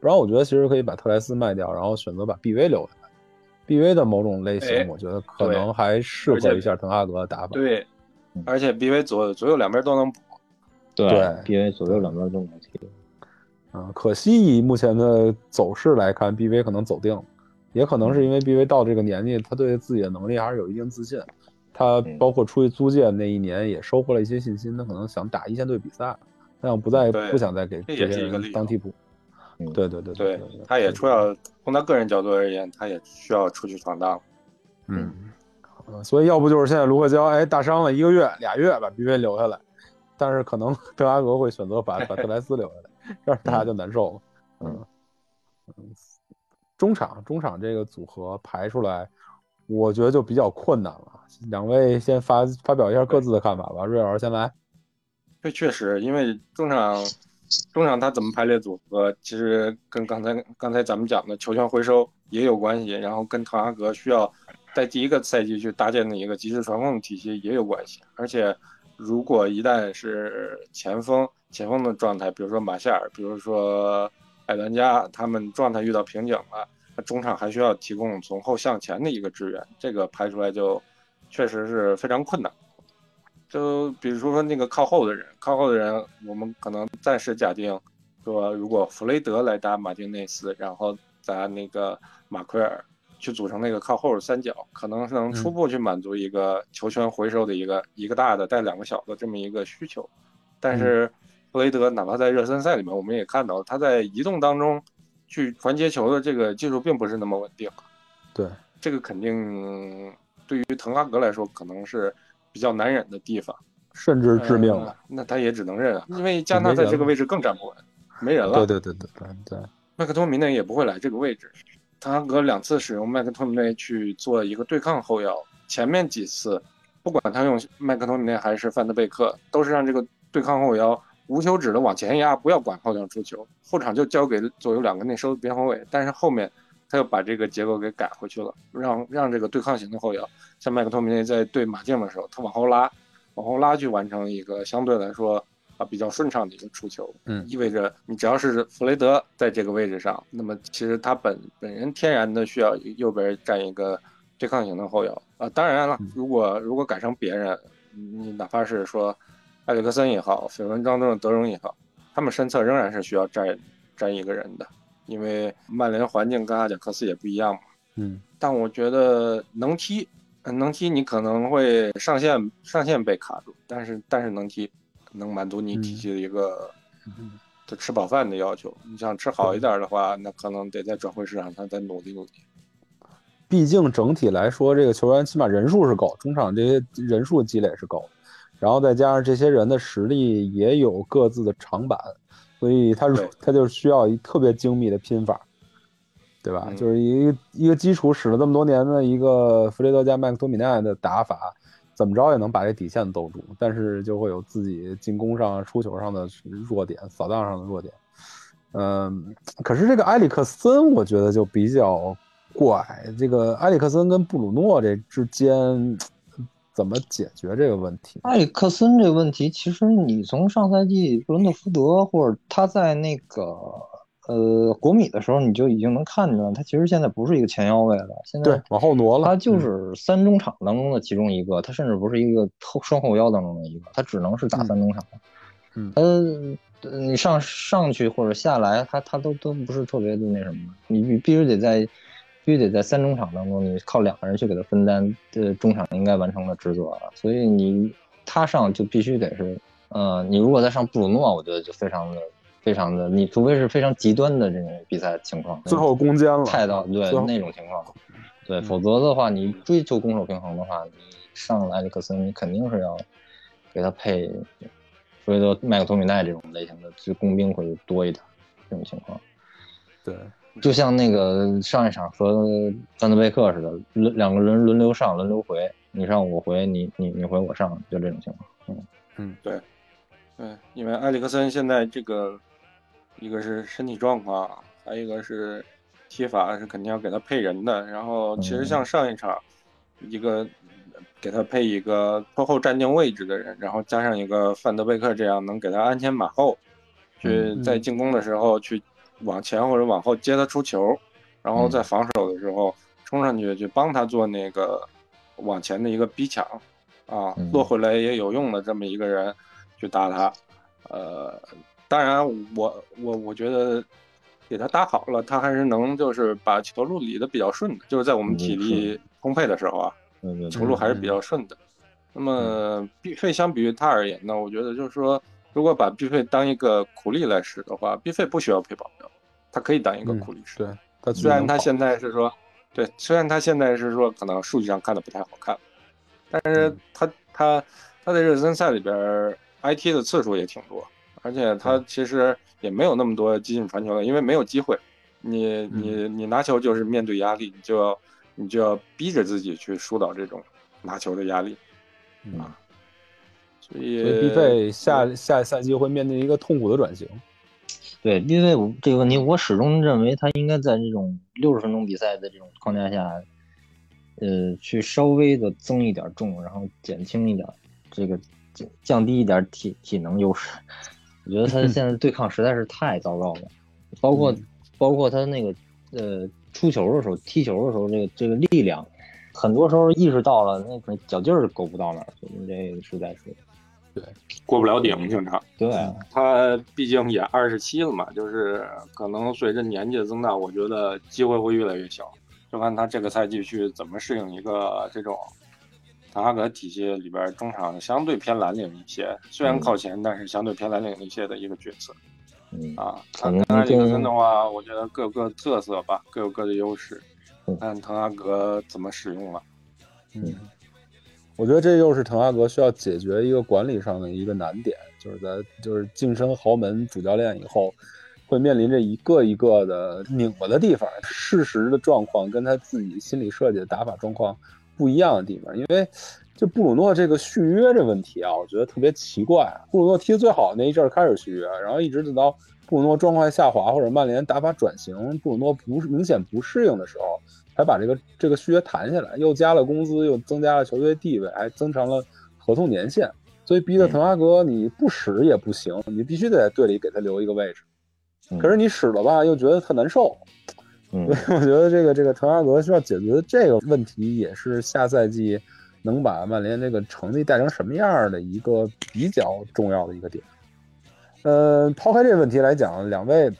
不然我觉得其实可以把特莱斯卖掉，然后选择把 BV 留下来。BV 的某种类哎型，我觉得可能还适合一下滕哈格的打法。对嗯，而且 BV 左左右两边都能补。对，BV 左右两边都能踢。啊，可惜以目前的走势来看，BV 可能走定了，也可能是因为 BV 到这个年纪，他对自己的能力还是有一定自信。他嗯包括出去租借那一年也收获了一些信心，他可能想打一线队比赛，但我不再不想再给这些人当替补。嗯对对对对对，，他也出要从他个人角度而言，他也需要出去闯荡。嗯，呃所以要不就是现在卢克肖哎大伤了一个月俩月把 BV 留下来，但是可能 德拉格会选择把把特莱斯留下来，这样大家就难受了。嗯嗯，中场中场这个组合排出来，我觉得就比较困难了。两位先发发表一下各自的看法吧，瑞老师先来。这确实，因为中场中场他怎么排列组合，其实跟刚才刚才咱们讲的球权回收也有关系，然后跟滕哈格需要在第一个赛季去搭建的一个及时传控体系也有关系，而且如果一旦是前锋前锋的状态，比如说马夏尔，比如说艾兰加，他们状态遇到瓶颈了，那中场还需要提供从后向前的一个支援，这个排出来就确实是非常困难。就比如说那个靠后的人，靠后的人，我们可能暂时假定说，如果弗雷德来打马丁内斯，然后砸那个马奎尔，去组成那个靠后的三角，可能是能初步去满足一个球权回收的一个一个大的带两个小的这么一个需求。但是弗雷德哪怕在热身赛里面，我们也看到他在移动当中去传接球的这个技术并不是那么稳定。对，这个肯定对于滕哈格来说可能是比较难忍的地方。甚至致命了。呃那他也只能认啊，因为加纳在这个位置更站不稳，没人了。对对对对对对，麦克托米内也不会来这个位置。滕哈格两次使用麦克托米内去做一个对抗后腰，前面几次不管他用麦克托米内还是范德贝克，都是让这个对抗后腰无休止的往前压，不要管后场出球，后场就交给左右两个内收的边后卫。但是后面他又把这个结构给改回去了，让让这个对抗型的后腰，像麦克托米内在对马竞的时候，他往后拉，往后拉去完成一个相对来说啊比较顺畅的一个出球。嗯意味着你只要是弗雷德在这个位置上，那么其实他本本人天然的需要右边站一个对抗型的后腰啊。当然了，如果如果改成别人，你哪怕是说埃里克森也好，绯闻当中的德容也好，他们身侧仍然是需要站站一个人的，因为曼联环境跟阿贾克斯也不一样嘛。嗯但我觉得能踢，呃能踢你可能会上限上限被卡住，但是但是能踢，能满足你体系的一个嗯就吃饱饭的要求。你想吃好一点的话，那可能得在转会市场上再努力努力。毕竟整体来说，这个球员起码人数是够，中场这些人数积累是够，然后再加上这些人的实力也有各自的长板，所以他对他就需要一特别精密的拼法，对吧？嗯就是一个一个基础使了这么多年的一个弗雷德加麦克托米奈的打法，怎么着也能把这底线兜住，但是就会有自己进攻上、出球上的弱点、扫荡上的弱点。嗯，可是这个埃里克森，我觉得就比较怪。这个埃里克森跟布鲁诺这之间怎么解决这个问题？埃里克森这个问题，其实你从上赛季布伦特福德或者他在那个呃国米的时候，你就已经能看出来，他其实现在不是一个前腰位了，现在对，往后挪了。他就是三中场当中的其中一个，他甚至不是一个后双后腰当中的一个，他只能是打三中场。嗯你上上去或者下来，他他都都不是特别的那什么，你你必须得在必须得在三中场当中，你靠两个人去给他分担这中场应该完成的职责了，所以你他上就必须得是，呃，你如果再上布鲁诺，我觉得就非常的非常的，你除非是非常极端的这种比赛情况，最后攻坚了，太到对那种情况，对，嗯否则的话，你追求攻守平衡的话，你上埃里克森，你肯定是要给他配所以说麦克托米奈这种类型的，就工兵会多一点这种情况。对，就像那个上一场和范德贝克似的，轮两个人轮流上，轮流回，你上我回，你你你回我上，就这种情况。嗯嗯对对，因为埃里克森现在这个，一个是身体状况，还有一个是踢法是肯定要给他配人的。然后其实像上一场，一个给他配一个拖后站定位置的人，然后加上一个范德贝克这样能给他鞍前马后，去嗯在进攻的时候去往前或者往后接他出球，然后在防守的时候冲上去去帮他做那个往前的一个逼抢。啊嗯，落回来也有用的这么一个人去打他，呃，当然我我我觉得给他打好了，他还是能就是把球路理的比较顺的，就是在我们体力充沛的时候啊，球路还是比较顺的。那么毕费相比于他而言呢，我觉得就是说，如果把毕费当一个苦力来使的话，毕费不需要配保镖，他可以当一个嗯苦力使。对，他虽然他现在是说，对，虽然他现在是说可能数据上看的不太好看，但是他他他在热身赛里边儿 IT 的次数也挺多，而且他其实也没有那么多激进传球的，因为没有机会。你你你拿球就是面对压力，你就要你就要逼着自己去疏导这种拿球的压力，嗯所以所以毕费下下赛季会面临一个痛苦的转型。对，因为我这个问题，我始终认为他应该在这种六十分钟比赛的这种框架下，呃，去稍微的增一点重，然后减轻一点这个降降低一点体体能优势。我觉得他现在对抗实在是太糟糕了，包括包括他那个呃出球的时候、踢球的时候，这个这个力量，很多时候意识到了，那可能脚劲儿够不到那儿，这个实在是过不了顶，经常。对。他毕竟也二十七了嘛，就是可能随着年纪的增大，我觉得机会会越来越小，就看他这个赛季去怎么适应一个这种滕哈格体系里边中场相对偏蓝领一些，虽然靠前，但是相对偏蓝领一些的一个角色。嗯啊，可能埃里克森的话，我觉得各有各特色吧，各有各的优势嗯，看滕哈格怎么使用了。嗯，我觉得这又是滕哈格需要解决一个管理上的一个难点，就是在就是晋升豪门主教练以后，会面临着一个一个的拧巴的地方，事实的状况跟他自己心理设计的打法状况不一样的地方。因为就布鲁诺这个续约这问题啊，我觉得特别奇怪。布鲁诺踢得最好的那一阵儿开始续约，然后一直等到布鲁诺状态下滑或者曼联打法转型，布鲁诺不是明显不适应的时候，才把这个这个续约谈下来，又加了工资，又增加了球队地位，还增长了合同年限，所以逼得滕哈格你不使也不行，你必须得在队里给他留一个位置。嗯可是你使了吧，又觉得特难受。嗯所以我觉得这个这个滕哈格需要解决的这个问题，也是下赛季能把曼联这个成绩带成什么样的一个比较重要的一个点。呃，抛开这个问题来讲，两位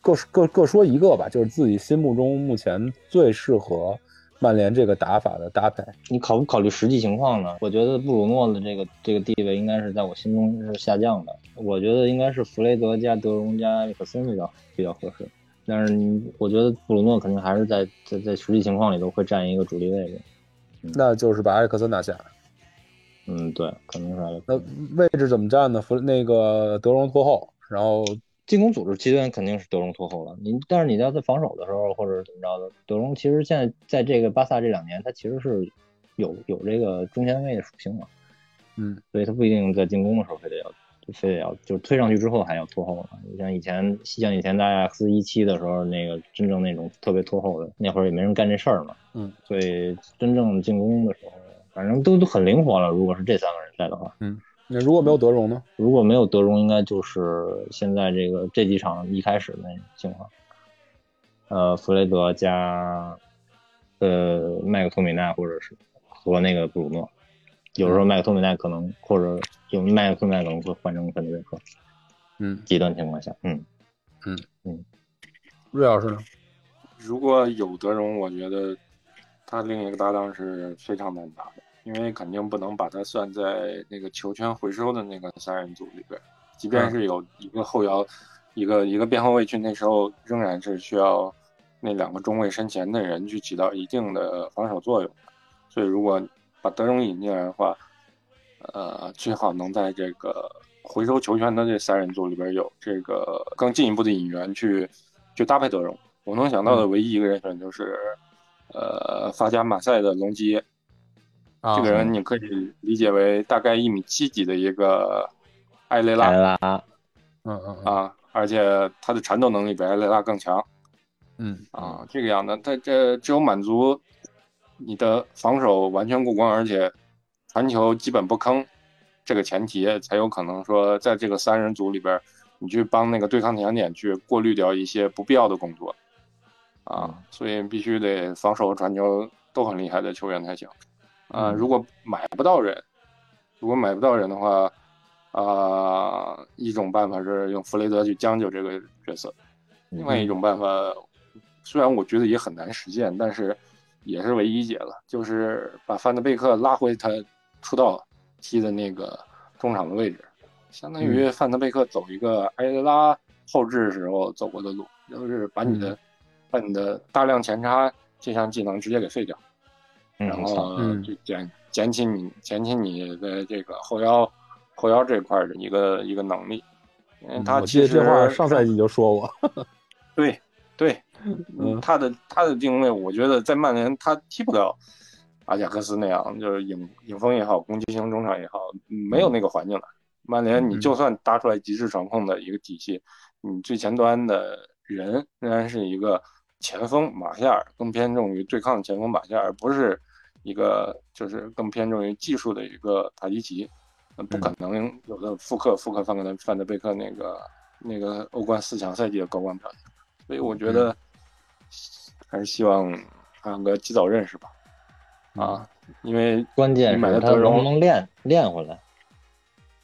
各各各说一个吧，就是自己心目中目前最适合曼联这个打法的搭配。你考不考虑实际情况呢？我觉得布鲁诺的这个这个地位应该是在我心中是下降的。我觉得应该是弗雷德加德容加埃里克森比较比较合适。但是你我觉得布鲁诺肯定还是在在在实际情况里头会占一个主力位置。那就是把埃里克森拿下。嗯，对，肯定是埃里克那。位置怎么站呢？弗那个德容拖后，然后进攻组织期间肯定是德容拖后了。你但是你要在防守的时候或者怎么着的，德容其实现在在这个巴萨这两年，他其实是有有这个中前卫的属性了。嗯，所以他不一定在进攻的时候非得要，非得要就是推上去之后还要拖后了。你像以前，像以前在阿贾克斯一期的时候，那个真正那种特别拖后的，那会儿也没人干这事儿嘛。嗯，所以真正进攻的时候，反正都都很灵活了。如果是这三个人在的话，嗯那如果没有德容呢？如果没有德容，应该就是现在这个这几场一开始的那情况。呃，弗雷德加呃麦克托米奈，或者是和那个布鲁诺。有时候麦克托米奈可能，或者有麦克托米奈可能会换成范德贝克，嗯，极端情况下，嗯，瑞老师呢？如果有德容，我觉得他另一个搭档是非常难打的，因为肯定不能把它算在那个球权回收的那个三人组里边。即便是有一个后腰，一个一个边后卫去，那时候仍然是需要那两个中卫身前的人去起到一定的防守作用。所以如果把德容引进来的话，呃，最好能在这个回收球权的这三人组里边有这个更进一步的引援去去搭配德容。我能想到的唯一一个人选就是，呃，法甲马赛的隆基耶。啊这个人你可以理解为大概一米七几的一个埃雷埃拉拉，嗯嗯嗯。啊，而且他的缠斗能力比埃雷拉更强嗯。啊，这个样的，他这只有满足你的防守完全过关，而且传球基本不坑这个前提，才有可能说在这个三人组里边，你去帮那个对抗强点去过滤掉一些不必要的工作。啊，所以必须得防守和传球都很厉害的球员才行。啊，嗯。如果买不到人，如果买不到人的话，啊、一种办法是用弗雷德去将就这个角色，另外一种办法，虽然我觉得也很难实现，但是也是唯一解了，就是把范德贝克拉回他出道踢的那个中场的位置，相当于范德贝克走一个埃雷拉后置时候走过的路，就是把你的、把你的大量前插这项技能直接给废掉。然后嗯。就减减轻你减轻你的这个后腰后腰这块儿的一个一个能力，因为他其实这话上赛季就说过。对对，嗯。他的他的定位，我觉得在曼联他踢不了阿贾克斯那样，就是影影锋也好，攻击型中场也好，没有那个环境了。曼联你嗯。就算搭出来极致传控的一个体系，你最前端的人仍然是一个前锋马夏尔，更偏重于对抗前锋马夏尔，而不是一个就是更偏重于技术的一个塔迪奇。那不可能有的复刻复刻范德范德贝克那个那个欧冠四强赛季的高光表现。所以我觉得还是希望汉哥及早认识吧。啊，因为关键你买的是他能不能练练回来？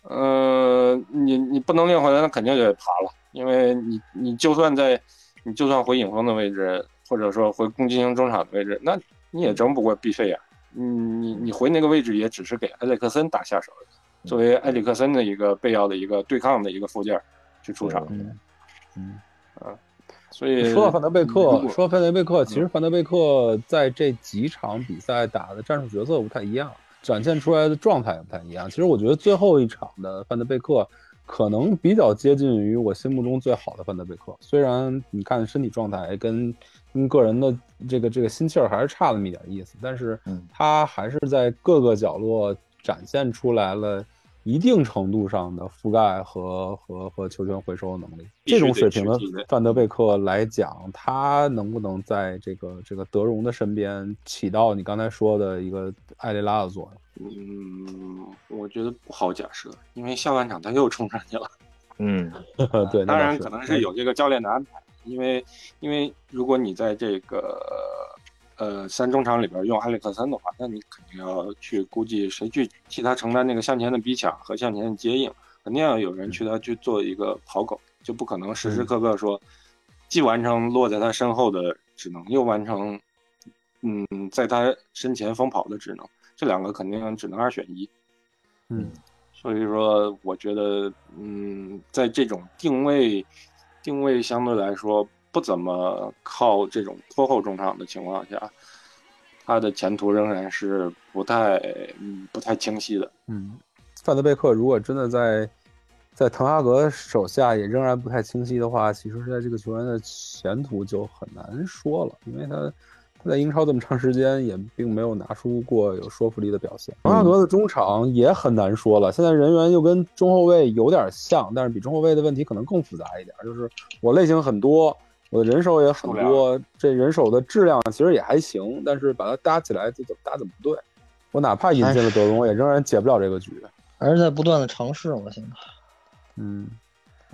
呃，你你不能练回来，那肯定得爬了，因为你你就算在，你就算回影锋的位置，或者说回攻击型中场的位置，那你也争不过毕费呀。你你你回那个位置也只是给埃里克森打下手，作为埃里克森的一个备要的一个对抗的一个附件儿去出场，嗯嗯。所以说到范德贝克，说到范德贝克，其实范德贝克在这几场比赛打的战术角色不太一样，展现出来的状态也不太一样。其实我觉得最后一场的范德贝克可能比较接近于我心目中最好的范德贝克，虽然你看身体状态跟跟个人的这个这个心气儿还是差那么一点意思，但是嗯他还是在各个角落展现出来了。一定程度上的覆盖和和和球权回收的能力，这种水平的范德贝克来讲，他能不能在这个这个德容的身边起到你刚才说的一个艾雷拉的作用？嗯，我觉得不好假设，因为下半场他又冲上去了。嗯，对，当然可能是有这个教练的安排，因为因为如果你在这个呃三中场里边用埃里克森的话，那你肯定要去估计谁去替他承担那个向前的逼抢和向前的接应，肯定要有人去他去做一个跑狗，就不可能时时刻刻说既完成落在他身后的职能，又完成嗯在他身前疯跑的职能，这两个肯定只能二选一。嗯所以说，我觉得，嗯，在这种定位定位相对来说不怎么靠这种拖后中场的情况下，他的前途仍然是不太嗯不太清晰的。嗯，范德贝克如果真的在在滕哈格手下也仍然不太清晰的话，其实在这个球员的前途就很难说了，因为他他在英超这么长时间也并没有拿出过有说服力的表现。滕哈格的中场也很难说了，现在人员又跟中后卫有点像，但是比中后卫的问题可能更复杂一点，就是我类型很多。我的人手也很多，这人手的质量其实也还行，但是把它搭起来就怎么搭怎么不对。我哪怕引进了德容，也仍然解不了这个局。还是在不断的尝试嘛。现在，嗯，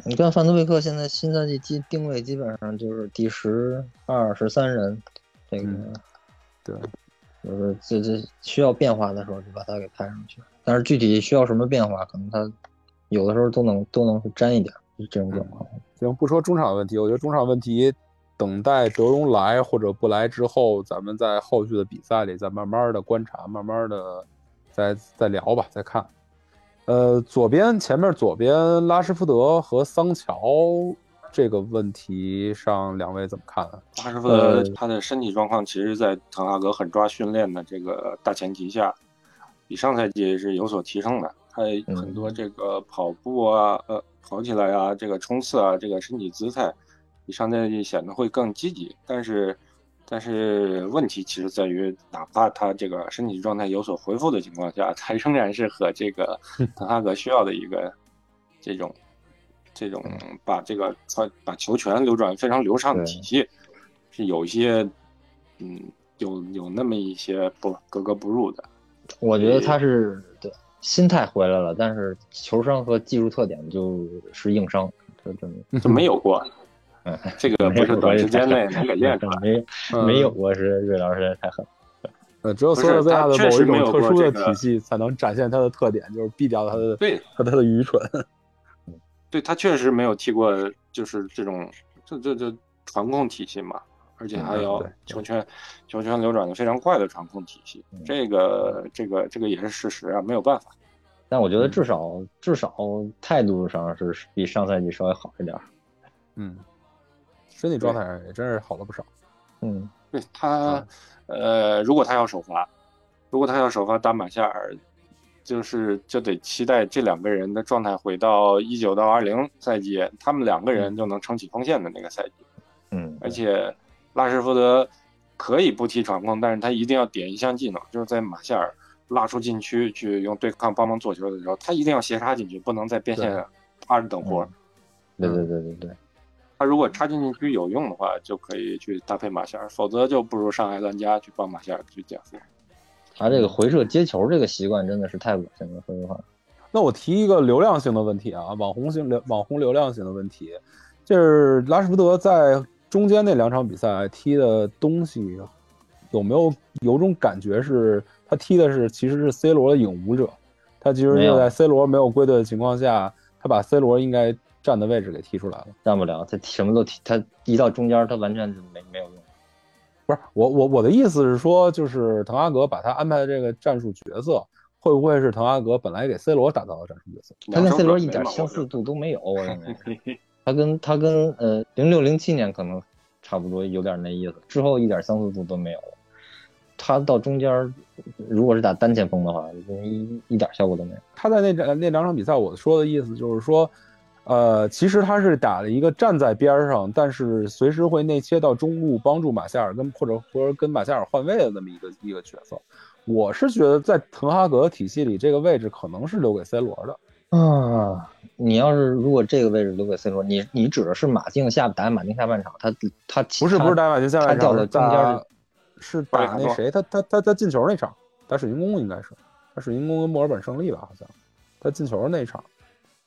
你看范德贝克现在新赛季基定位基本上就是第十二、十三人，这个、嗯对，就是这这需要变化的时候就把它给拍上去。但是具体需要什么变化，可能他有的时候都能都能沾一点，就这种状况。行，不说中场问题，我觉得中场问题等待德容来或者不来之后，咱们在后续的比赛里再慢慢的观察，慢慢的再再聊吧，再看。呃，左边前面左边拉什福德和桑乔这个问题上，两位怎么看啊？巴什福德他的身体状况，其实，在滕哈格狠抓训练的这个大前提下，比上赛季是有所提升的。他很多这个跑步啊，呃，跑起来啊，这个冲刺啊，这个身体姿态，比上赛季显得会更积极。但是，但是问题其实在于，哪怕他这个身体状态有所恢复的情况下，他仍然是和这个 滕哈格需要的一个这种这种把这个传把球权流转非常流畅的体系，是有一些嗯有有那么一些不格格不入的。我觉得他是对心态回来了，但是球商和技术特点就是硬伤，这真的。就没有过，嗯，这个不是短时间内能给练出来。没没有过，是瑞老师太狠。呃，只有索尔斯克亚的他某一种特殊的体系，才能展现他的特点，就是避掉他的对和他的愚蠢。对他确实没有踢过，就是这种这这这传控体系嘛，而且还有球权球权流转的非常快的传控体系，嗯这个这个这个也是事实啊，没有办法。但我觉得至少至少态度上是比上赛季稍微好一点儿。嗯，身体状态上也真是好了不少。嗯，对他，呃，如果他要首发，如果他要首发打马夏尔，就是就得期待这两个人的状态回到一九到二零赛季，他们两个人就能撑起锋线的那个赛季。嗯，而且拉什福德可以不踢传控，但是他一定要点一项技能，就是在马夏尔拉出禁区去用对抗帮忙做球的时候，他一定要斜插进去，不能在边线趴着等活。对对对对对，他如果插进禁区有用的话，就可以去搭配马夏尔，否则就不如上海兰加去帮马夏尔去减负。他这个回撤接球这个习惯真的是太恶心了，说实话。那我提一个流量性的问题啊，网红性流网红流量性的问题，就是拉什福德在中间那两场比赛踢的东西，有没有有种感觉是他踢的是其实是 C 罗的影舞者，他其实没有是在 C 罗没有归队的情况下，他把 C 罗应该站的位置给踢出来了。站不了，他什么都踢，他一到中间他完全就没没有用。不是我我我的意思是说，就是滕哈格把他安排的这个战术角色，会不会是滕哈格本来给 C 罗打造的战术角色？他跟 C 罗一点相似度都没有，我认为。他跟他跟呃零六零七年可能差不多有点那意思，之后一点相似度都没有了。他到中间，如果是打单前锋的话，一一点效果都没有。他在那两那两场比赛，我说的意思就是说，呃，其实他是打了一个站在边上，但是随时会内切到中路帮助马夏尔跟或者或者跟马夏尔换位的那么一个一个角色。我是觉得在滕哈格体系里，这个位置可能是留给 C 罗的。啊，你要是如果这个位置留给 C 罗，你你指的是马竞下打马竞下半场，他他不是不是打马竞下半他掉场，是到中间是打那谁，他他他他进球那场，打水晶宫应该是，他水晶宫跟墨尔本胜利吧，好像他进球那场。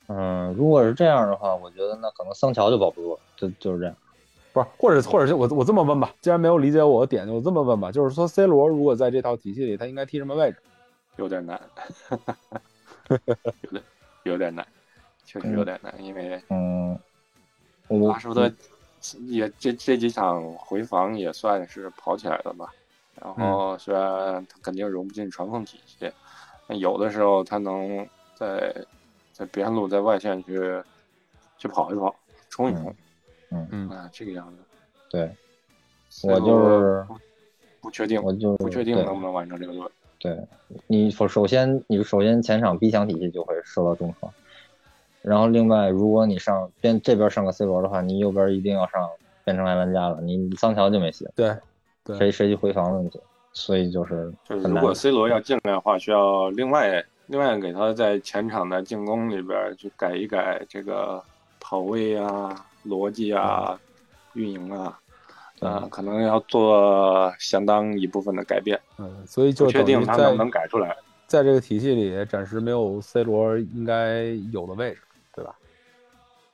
嗯，如果是这样的话，我觉得那可能桑乔就保不住了，就就是这样。不是，或者或者是我我这么问吧，既然没有理解我的点，我这么问吧，就是说 C 罗如果在这套体系里，他应该踢什么位置？有点难，有点有点难，确实有点难，因为嗯，我拉舒德也这这几场回防也算是跑起来了吧。然后虽然他肯定融不进传控体系，但有的时候他能在在边路在外线去去跑一跑，冲一冲，嗯嗯啊这个样子。对，我就是不不确定，我就不确定能不能完成这个队。对你首首先你首先前场逼抢体系就会受到重创，然后另外如果你上边这边上个 C 罗的话，你右边一定要上变成埃兰加了，你桑乔就没戏了，对，对，谁谁去回防的问题，所以就是就是如果 C 罗要进来的话，需要另外另外给他在前场的进攻里边去改一改这个跑位啊、逻辑啊、运营啊，啊，可能要做相当一部分的改变，嗯，所以就确定他能不能改出来。在这个体系里，暂时没有 C 罗应该有的位置，对吧？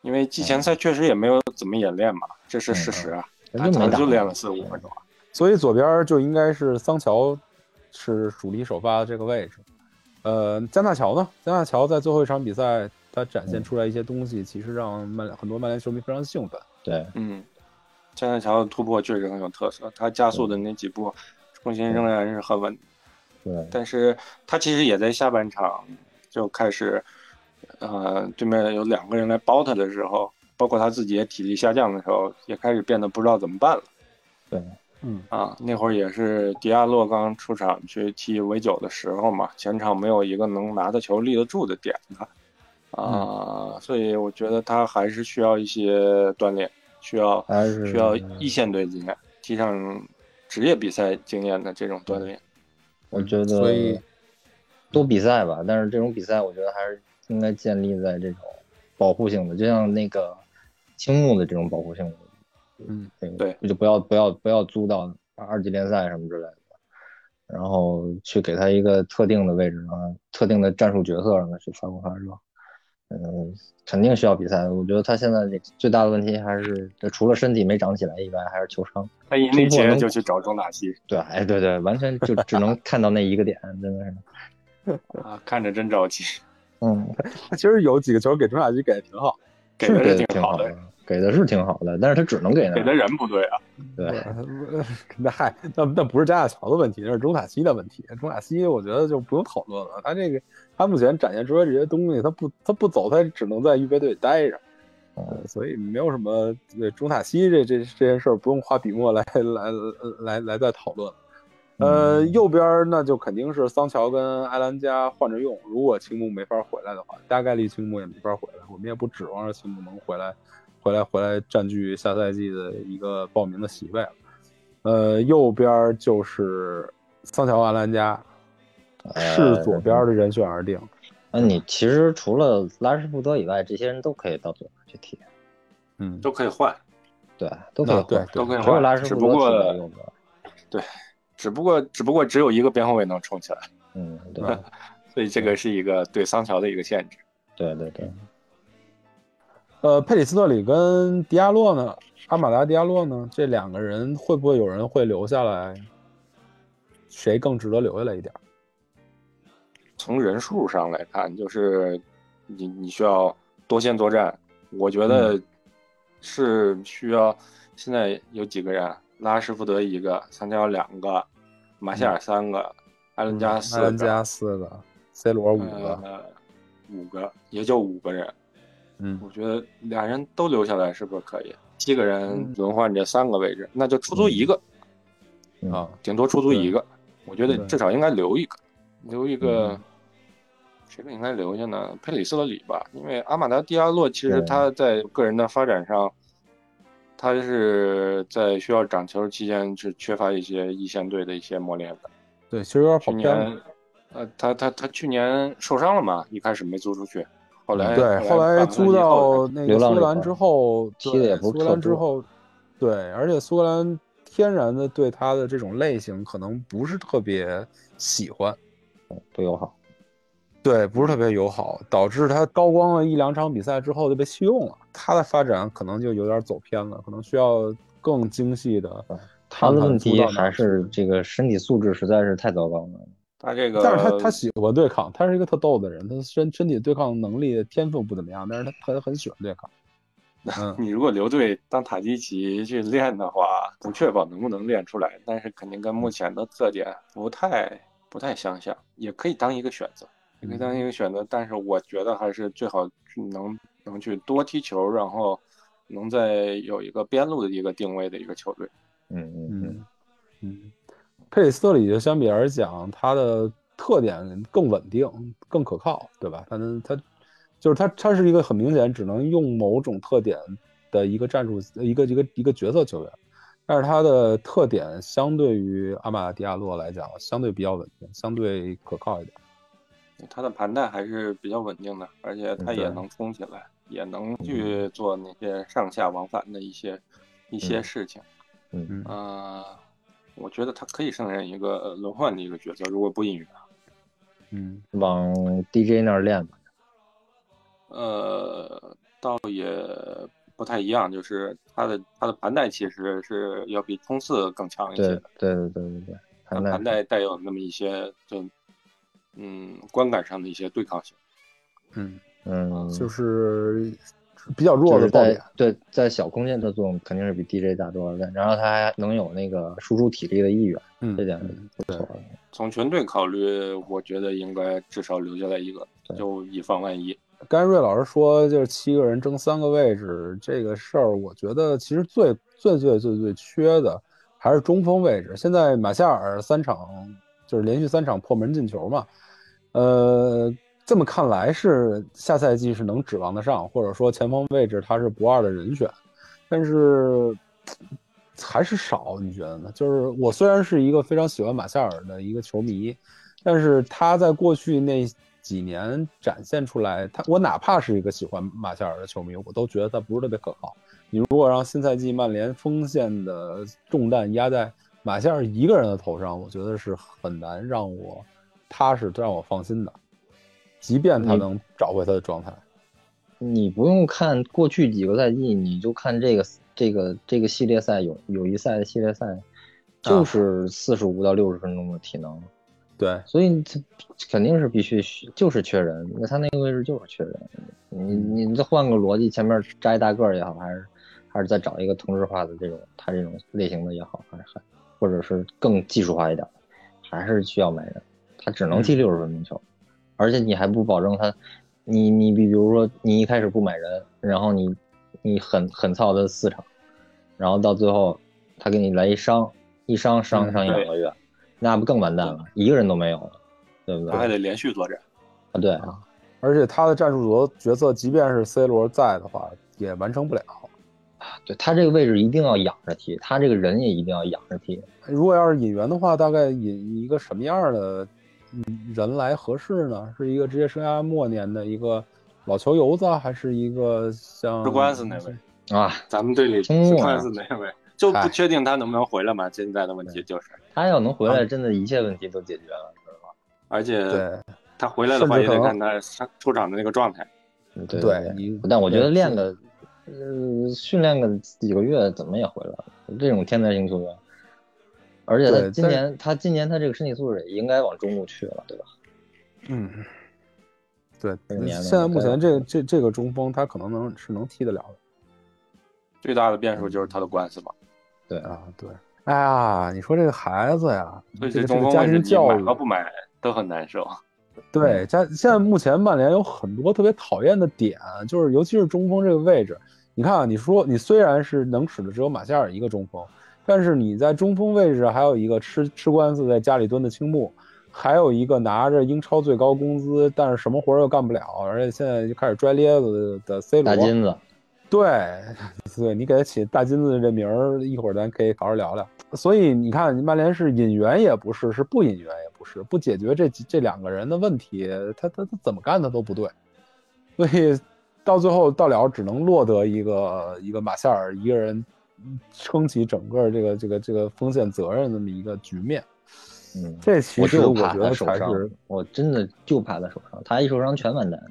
因为季前赛确实也没有怎么演练嘛，这是事实啊，他可能就练了四五分钟。所以左边就应该是桑乔是主力首发的这个位置。呃，加纳乔呢？加纳乔在最后一场比赛，他展现出来一些东西，其实让曼联很多曼联球迷非常兴奋。对嗯，加纳乔的突破确实很有特色，他加速的那几步重心仍然是很稳对但是他其实也在下半场就开始，呃，对面有两个人来包他的时候，包括他自己也体力下降的时候，也开始变得不知道怎么办了对，嗯啊。那会儿也是迪亚洛刚出场去踢维九的时候嘛，前场没有一个能拿的球立得住的点子啊，所以我觉得他还是需要一些锻炼，需要还是需要一线队经验，踢上职业比赛经验的这种锻炼。我觉得所以得多比赛吧，但是这种比赛我觉得还是应该建立在这种保护性的，就像那个青木的这种保护性的，嗯，这个对，就不要不要不要租到二级联赛什么之类的，然后去给他一个特定的位置啊，特定的战术角色让他去发光发热。嗯，肯定需要比赛。我觉得他现在最大的问题还是，除了身体没长起来以外，还是球商。他一内突破能切就去找中打西对，哎，对对，完全就只能看到那一个点，真的是。啊，看着真着急，嗯，他其实有几个球给中大西给的挺好。给的挺好的的，，给的是挺好的，但是他只能给那给的人不对啊。对，那嗨，那那不是加亚乔的问题，那是中塔西的问题。中塔西我觉得就不用讨论了，他这个他目前展现出来这些东西，他不他不走，他只能在预备队待着。呃，所以没有什么对中塔西这这这件事儿不用花笔墨来来来来再讨论。呃，嗯右边那就肯定是桑乔跟埃兰加换着用。如果青木没法回来的话，大概率青木也没法回来。我们也不指望着青木能回来，回来回来占据下赛季的一个报名的席位了。呃，右边就是桑乔、阿兰加，是左边的人选而定。那你其实除了拉什福德以外，这些人都可以到左边去踢，嗯，都可以换，对，都可以换，都可以只有拉换，什福德只不过踢到右边。只不过只不过只有一个边后卫能冲起来，嗯，对，嗯所以这个是一个对桑乔的一个限制。对对对，呃，佩里斯特里跟迪亚洛呢？阿马达迪亚洛呢？这两个人会不会有人会留下来？谁更值得留下来一点？从人数上来看，就是你你需要多线作战，我觉得是需要。现在有几个人？拉什福德一个，桑乔两个，马夏尔三个，埃伦加四个，埃伦加四个，C 罗五个，呃，五个，也就五个人。嗯我觉得俩人都留下来是不是可以？七个人轮换这三个位置，那就出租一个，嗯啊，顶多出租一个。我觉得至少应该留一个，留一个嗯。谁更应该留下呢？佩里斯特里吧，因为阿马达迪亚洛其实他在个人的发展上，他是在需要长球期间是缺乏一些一线队的一些磨练的。对，其实有点去跑偏了年。，呃，他他他去年受伤了嘛，一开始没租出去，后来对，后来租到那个苏格兰之后，踢的也不是对苏格兰之后，对，而且苏格兰天然的对他的这种类型可能不是特别喜欢，不友好。对，不是特别友好，导致他高光了一两场比赛之后就被弃用了，他的发展可能就有点走偏了，可能需要更精细的。他的问题还是这个身体素质实在是太糟糕了。他这个，但是他他喜欢对抗，他是一个特逗的人，他身身体对抗能力天赋不怎么样，但是他很很喜欢对抗。嗯，你如果留队当塔基奇去练的话，不确保能不能练出来，但是肯定跟目前的特点不太不太相像，也可以当一个选择，也可以当一个选择，但是我觉得还是最好去能能去多踢球，然后能在有一个边路的一个定位的一个球队。嗯嗯嗯，嗯嗯，佩里斯特里就相比而讲，他的特点更稳定、更可靠，对吧？他能他就是他他是一个很明显只能用某种特点的一个战术一个一个一个角色球员，但是他的特点相对于阿马迪亚洛来讲，相对比较稳定，相对可靠一点。他的盘带还是比较稳定的，而且他也能冲起来，也能去做那些上下往返的一些一些事情。嗯呃，我觉得他可以胜任一个呃轮换的一个角色，如果不引援。嗯往 DJ 那儿练吧。呃，倒也不太一样，就是他的他的盘带其实是要比冲刺更强一些对的，对对对对对，盘带盘带带有那么一些就嗯观感上的一些对抗性。嗯，嗯，就是比较弱的爆点。对在小空间的作用肯定是比 DJ 大多少倍，然后他还能有那个输出体力的意愿，嗯，这点嗯不错。从全队考虑，我觉得应该至少留下来一个，就以防万一。刚才瑞老师说，就是七个人争三个位置这个事儿，我觉得其实最最最最最缺的还是中锋位置。现在马夏尔三场就是连续三场破门进球嘛，呃，这么看来是下赛季是能指望得上，或者说前锋位置他是不二的人选，但是还是少，你觉得呢？就是我虽然是一个非常喜欢马夏尔的一个球迷，但是他在过去那几年展现出来，他我哪怕是一个喜欢马夏尔的球迷，我都觉得他不是特别可靠。你如果让新赛季曼联锋线的重担压在马夏尔一个人的头上，我觉得是很难让我踏实、让我放心的。即便他能找回他的状态，你不用看过去几个赛季，你就看这个这个这个系列赛友友谊赛的系列赛，就是四十五到六十分钟的体能，对，所以这肯定是必须就是缺人，那他那个位置就是缺人。你你再换个逻辑，前面扎一大个儿也好，还是还是再找一个同质化的这种他这种类型的也好，还是还或者是更技术化一点，还是需要买人。他只能踢六十分钟球，而且你还不保证他，你你比比如说你一开始不买人，然后你你很很操他四场，然后到最后他给你来一伤，一伤伤嗯伤一两个月，那不更完蛋了，一个人都没有了，对不对？他还得连续作战。啊，对啊，而且他的战术角角色，即便是 C 罗在的话，也完成不了。对他这个位置一定要养着踢，他这个人也一定要养着踢。如果要是引援的话，大概引一个什么样的嗯人来合适呢？是一个职业生涯末年的一个老球油子，还是一个像吃官司那位，啊，咱们队里中国啊是官司那位，就不确定他能不能回来嘛。现在的问题就是，他要能回来，真的一切问题都解决了，知道吧？而且对他回来的话，也得看他出场的那个状态。嗯对但我觉得练个，呃，训练个几个月，怎么也回来了。这种天才型球员，而且他今年他今年他这个身体素质也应该往中路去了，对吧？嗯，对现在目前这个这这个中锋，他可能能是能踢得了的最大的变数就是他的官司嘛，对啊。对，哎呀，你说这个孩子呀，所以这个这个家中锋位置你庭教育买和，不买都很难受。对，家现在目前曼联有很多特别讨厌的点，就是尤其是中锋这个位置。你看啊，你说你虽然是能使的只有马夏尔一个中锋，但是你在中锋位置还有一个吃吃官司在家里蹲的青木，还有一个拿着英超最高工资，但是什么活儿又干不了，而且现在就开始拽咧子的 C 罗。大金子，对，对你给他起大金子这名儿，一会儿咱可以好好聊聊。所以你看，曼联是引援也不是，是不引援也不是，不解决这几这两个人的问题，他他他怎么干他都不对。所以到最后到了只能落得一个一个马夏尔一个人撑起整个这个这个这个风险责任这么一个局面。嗯，这其实我觉得他受伤才是，我真的就怕他受伤，他一受伤全完蛋。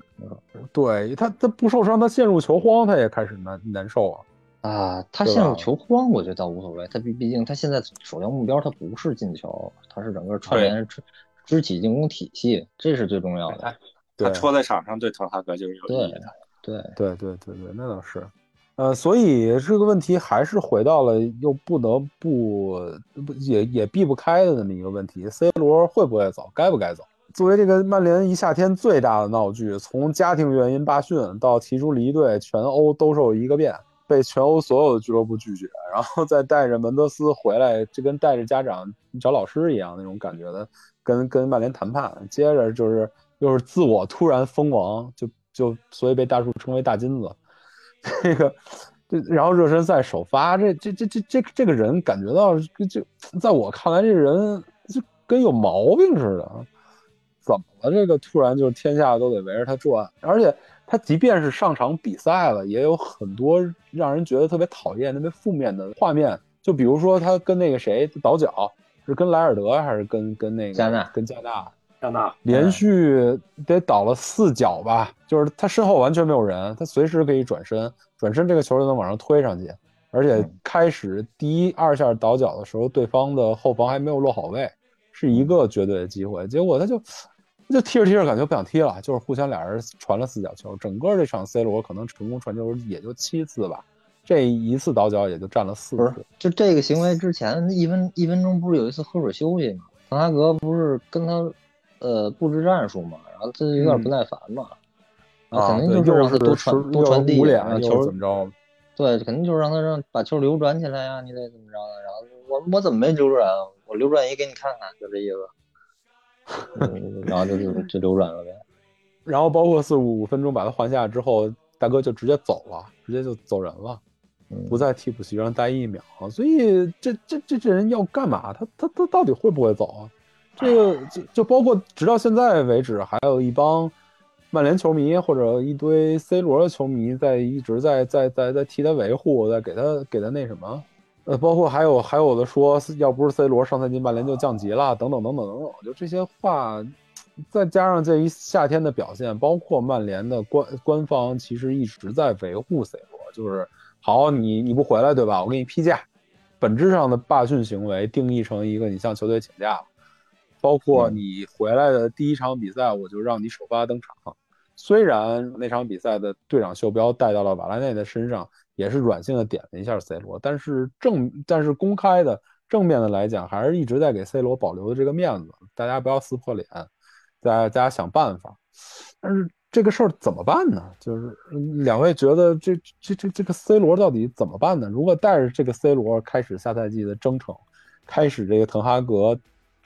对他他不受伤，他陷入球荒，他也开始难难受啊。啊，他陷入球荒，我觉得倒无所谓。他毕毕竟他现在首要目标他不是进球，他是整个串联支支起进攻体系，这是最重要的。他戳在场上对滕哈格就是有意义的。对，对对对对，那倒是，呃，所以这个问题还是回到了又不得不不也也避不开的那么一个问题：C 罗会不会走，该不该走？作为这个曼联一夏天最大的闹剧，从家庭原因罢训到提出离队，全欧兜售一个遍，被全欧所有的俱乐部拒绝，然后再带着门德斯回来，就跟带着家长找老师一样那种感觉的，跟跟曼联谈判，接着就是又是自我突然封王，就就所以被大树称为大金子，这个。这然后热身赛首发，这这这这这这个人感觉到就在我看来，这人就跟有毛病似的，怎么了？这个突然就天下都得围着他转，而且他即便是上场比赛了，也有很多让人觉得特别讨厌、特别负面的画面。就比如说他跟那个谁倒脚，是跟莱尔德还是跟跟那个加纳跟加纳加纳连续得倒了四脚吧，就是他身后完全没有人，他随时可以转身，转身这个球就能往上推上去，而且开始第一二下倒脚的时候，对方的后防还没有落好位，是一个绝对的机会，结果他就他就踢着踢着感觉不想踢了，就是互相俩人传了四脚球，整个这场 C 罗可能成功传球也就七次吧，这一次倒脚也就占了四不是次，就这个行为之前一分一分钟不是有一次喝水休息吗？滕哈格不是跟他呃布置战术嘛，然后这有点不耐烦嘛，然后啊，肯定对就是让他多传多传递，让球怎么着？对，肯定就是让他让把球流转起来呀、你得怎么着的？然后我我怎么没流转啊？我流转一给你看看，就这意思。嗯然后就就就流转了呗。然后包括四十五分钟把他换下之后，大哥就直接走了，直接就走人了，嗯不在替补席上待一秒。所以这这这这人要干嘛？他他他到底会不会走啊？这个就就包括直到现在为止，还有一帮曼联球迷或者一堆 C 罗的球迷在一直在在在在替他维护，在给他给他那什么。呃，包括还有还有的说，要不是 C 罗，上赛季曼联就降级了，等等等等等等，就这些话，再加上这一夏天的表现，包括曼联的官官方其实一直在维护 C 罗，就是好，你你不回来对吧？我给你批假，本质上的罢训行为定义成一个你向球队请假了，包括你回来的第一场比赛，我就让你首发登场。虽然那场比赛的队长袖标带到了瓦拉内的身上，也是软性的点了一下 C 罗，但是正但是公开的正面的来讲，还是一直在给 C 罗保留的这个面子，大家不要撕破脸，大家大家想办法。但是这个事儿怎么办呢？就是嗯两位觉得这这这这个 C 罗到底怎么办呢？如果带着这个 C 罗开始下赛季的征程，开始这个滕哈格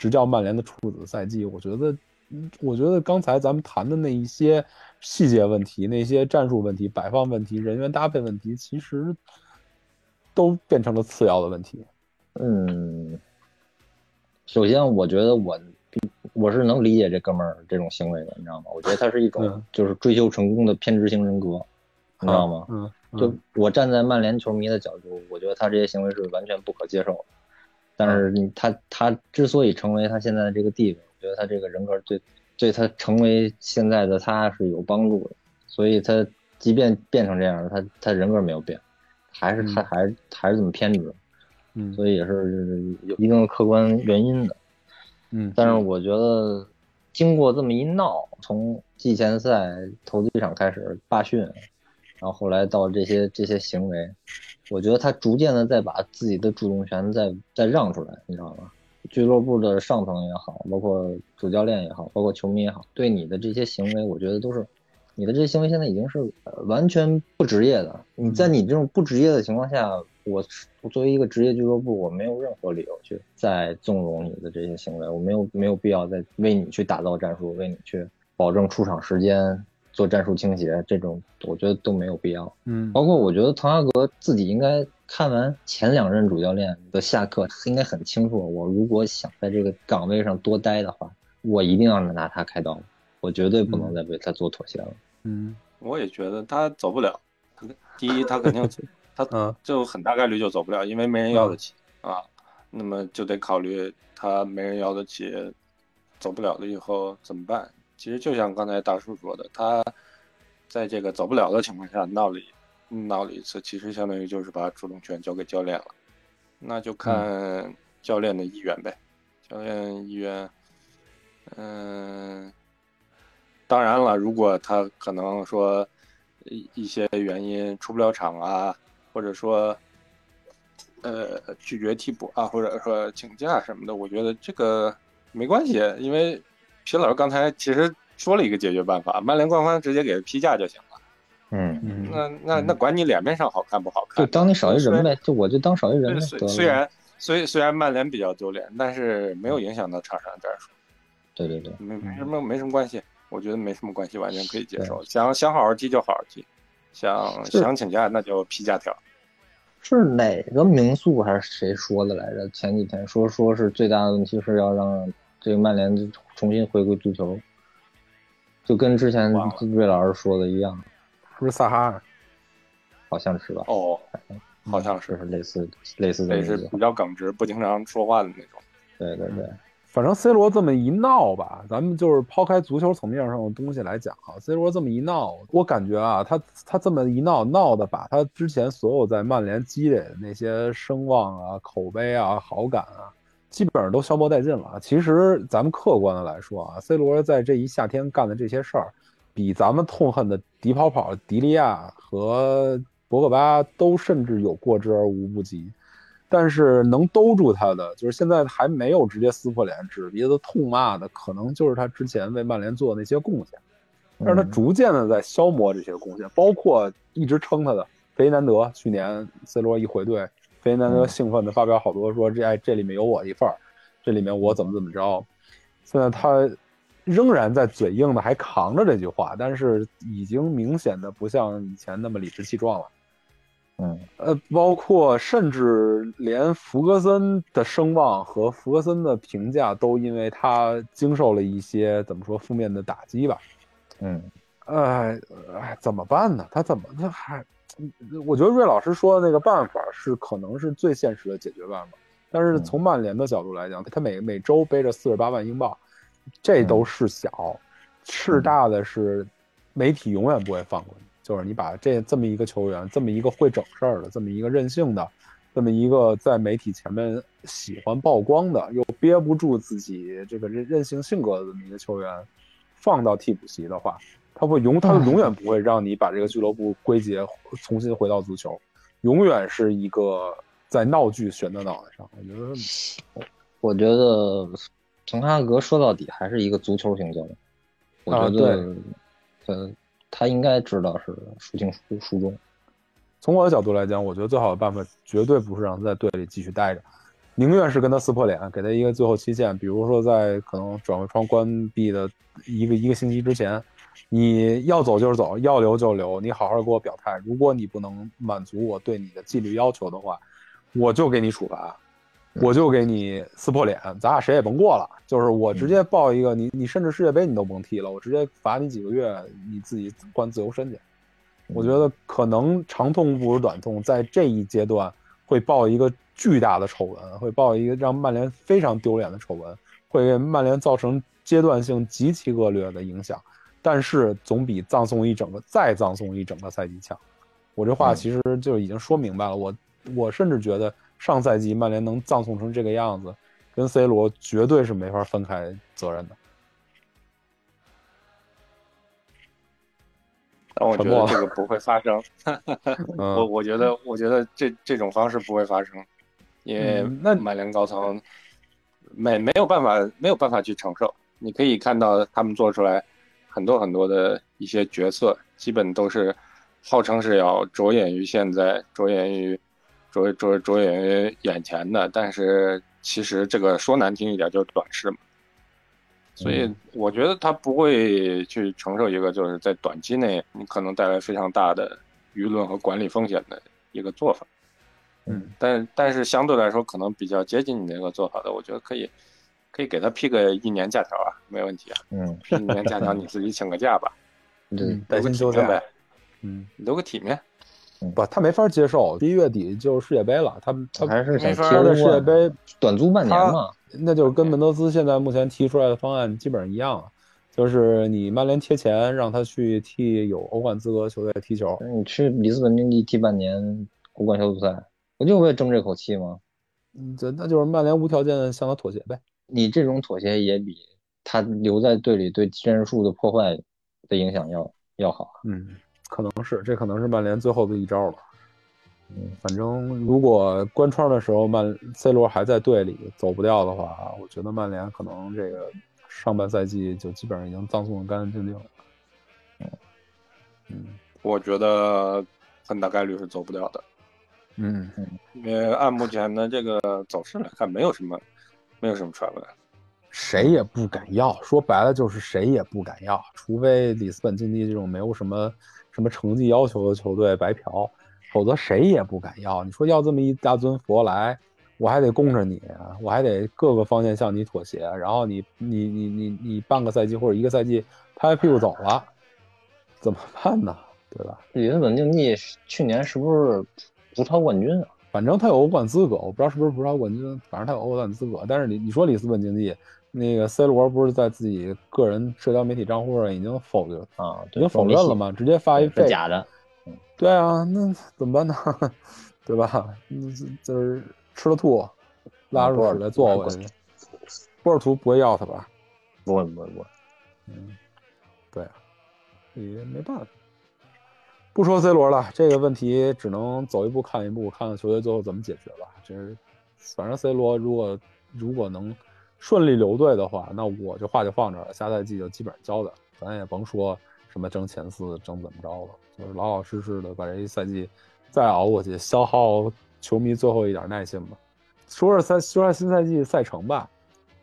执教曼联的处子赛季，我觉得，嗯我觉得刚才咱们谈的那一些细节问题、那些战术问题、摆放问题、人员搭配问题，其实都变成了次要的问题。嗯，首先我觉得我我是能理解这哥们儿这种行为的，你知道吗？我觉得他是一种嗯就是追求成功的偏执型人格，你知道吗？嗯，嗯就我站在曼联球迷的角度，我觉得他这些行为是完全不可接受的。但是你他他之所以成为他现在的这个地位，我觉得他这个人格对对他成为现在的他是有帮助的。所以他即便变成这样，他他人格没有变，还是他嗯还是还是这么偏执，嗯所以也是有一定的客观原因的。嗯，但是我觉得，经过这么一闹，从季前赛投资一场开始罢训，然后后来到这些这些行为，我觉得他逐渐的在把自己的主动权再再让出来，你知道吗？俱乐部的上层也好，包括主教练也好，包括球迷也好，对你的这些行为，我觉得都是你的这些行为现在已经是呃完全不职业的。你在你这种不职业的情况下，我我作为一个职业俱乐部，我没有任何理由去再纵容你的这些行为，我没有没有必要再为你去打造战术，为你去保证出场时间、做战术倾斜，这种我觉得都没有必要。嗯包括我觉得滕哈格自己应该看完前两任主教练的下课，应该很清楚，我如果想在这个岗位上多待的话，我一定要拿他开刀，我绝对不能再为他做妥协了。嗯我也觉得他走不了。第一，他肯定 他嗯就很大概率就走不了，因为没人要得起啊。那么就得考虑他没人要得起，走不了了以后怎么办？其实就像刚才大叔说的，他在这个走不了的情况下闹了一闹了一次，其实相当于就是把主动权交给教练了。那就看教练的意愿呗。教练意愿，嗯、当然了，如果他可能说一一些原因出不了场啊，或者说呃拒绝替补啊，或者说请假什么的，我觉得这个没关系，因为皮老师刚才其实说了一个解决办法，曼联官方直接给批假就行了。嗯，嗯那那那管你脸面上好看不好看，就当你少一人呗，就我就当少一人呗。虽然虽虽然曼联比较丢脸，但是没有影响到场上战术，对对对，没没什么没什么关系，我觉得没什么关系，完全可以接受。想想好好踢就好好踢，想想请假那就批假条。是哪个名宿还是谁说的来着？前几天说说是最大的问题是要让这个曼联重新回归足球，就跟之前忘了瑞老师说的一样，是不是萨哈尔？好像是吧？哦，好像是是类似类似这么一句话得是比较耿直、不经常说话的那种。对对对，反正 C 罗这么一闹吧，咱们就是抛开足球层面上的东西来讲啊，C 罗这么一闹，我感觉啊，他他这么一闹，闹的把他之前所有在曼联积累的那些声望啊、口碑啊、好感啊，基本上都消磨殆尽了。其实咱们客观的来说啊，C 罗在这一夏天干的这些事儿，比咱们痛恨的迪跑跑、迪利亚和博格巴都甚至有过之而无不及。但是能兜住他的，就是现在还没有直接撕破脸、指着鼻子痛骂的，可能就是他之前为曼联做的那些贡献。但是他嗯逐渐的在消磨这些贡献，包括一直撑他的费迪南德。去年 C 罗一回队，费迪南德嗯兴奋的发表好多说这哎这里面有我一份儿，这里面我怎么怎么着。现在他仍然在嘴硬的还扛着这句话，但是已经明显的不像以前那么理直气壮了。嗯呃，包括甚至连福格森的声望和福格森的评价都因为他经受了一些怎么说负面的打击吧。嗯哎，哎，怎么办呢？他怎么他还？我觉得瑞老师说的那个办法是可能是最现实的解决办法，但是嗯。从曼联的角度来讲，他每每周背着四十八万英镑，这都是小，事大的是媒体永远不会放过你。就是你把这这么一个球员，这么一个会整事儿的，这么一个任性的，这么一个在媒体前面喜欢曝光的，又憋不住自己这个任任性性格的这么一个球员，放到替补席的话，他会永他永远不会让你把这个俱乐部归结重新回到足球，永远是一个在闹剧悬在脑袋上。我觉得，我觉得滕哈格说到底还是一个足球型教练，我啊觉得，呃，他应该知道是孰轻孰孰重。从我的角度来讲，我觉得最好的办法绝对不是让他在队里继续待着，宁愿是跟他撕破脸，给他一个最后期限，比如说在可能转会窗关闭的一个一个星期之前，你要走就是走，要留就留，你好好给我表态。如果你不能满足我对你的纪律要求的话，我就给你处罚，我就给你撕破脸，咱俩谁也甭过了。就是我直接报一个，你你甚至世界杯你都甭踢了，我直接罚你几个月，你自己换自由身去。我觉得可能长痛不如短痛，在这一阶段会报一个巨大的丑闻，会报一个让曼联非常丢脸的丑闻，会给曼联造成阶段性极其恶劣的影响，但是总比葬送一整个再葬送一整个赛季强。我这话嗯其实就已经说明白了，我我甚至觉得上赛季曼联能葬送成这个样子，跟 C 罗绝对是没法分开责任的。但我觉得这个不会发生。我嗯，我觉得，我觉得这这种方式不会发生，因为嗯那曼联高层没没有办法没有办法去承受。你可以看到他们做出来很多很多的一些决策，基本都是号称是要着眼于现在，着眼于着着着眼于眼前的，但是其实这个说难听一点就是短视嘛。所以我觉得他不会去承受一个就是在短期内你可能带来非常大的舆论和管理风险的一个做法。嗯，但但是相对来说可能比较接近你那个做法的，我觉得可以可以给他批个一年假条啊，没问题啊，嗯，批一年假条你自己请个假吧，对嗯，带留个薪休假体面呗，，嗯，留个体面。不，他没法接受，一月底就是世界杯了，他他还是想踢欧他的世界，杯短租半年嘛。那就是跟门德斯现在目前提出来的方案基本上一样啊，就是你曼联贴钱让他去替有欧冠资格球队踢球，你去里斯本竞技踢半年欧冠小组赛，不就为争这口气吗？嗯，这那就是曼联无条件向他妥协呗。你这种妥协也比他留在队里对战术的破坏的影响要要好。嗯，可能是这可能是曼联最后的一招了。嗯，反正如果关窗的时候曼 C 罗还在队里走不掉的话，我觉得曼联可能这个上半赛季就基本上已经葬送的干干净净了。嗯我觉得很大概率是走不掉的，嗯因为按目前的这个走势来看，没有什么没有什么传闻。谁也不敢要，说白了就是谁也不敢要，除非里斯本竞技这种没有什么什么成绩要求的球队白嫖，否则谁也不敢要。你说要这么一大尊佛来，我还得供着你，我还得各个方面向你妥协，然后你你你你你半个赛季或者一个赛季拍拍屁股走了，怎么办呢？对吧？里斯本竞技去年是不是不超冠军啊？反正他有欧冠资格，我不知道是不是不超冠军，反正他有欧冠资格。但是你你说里斯本竞技，那个 C 罗不是在自己个人社交媒体账户上已经否决，啊，已经否认了嘛？直接发一是废。假的。对啊，那怎么办呢？对吧？嗯就是吃了吐，拉出屎来做回去。波尔图不会要他吧？不会不会不会，嗯，对啊，也没办法。不说 C 罗了，这个问题只能走一步看一步，看看球队最后怎么解决吧。这是，反正 C 罗如果如果能顺利留队的话，那我这话就放这儿了，下赛季就基本上交代，咱也甭说什么争前四、争怎么着了，就是老老实实的把这一赛季再熬过去，消耗球迷最后一点耐心吧。说说赛说说新赛季赛程吧，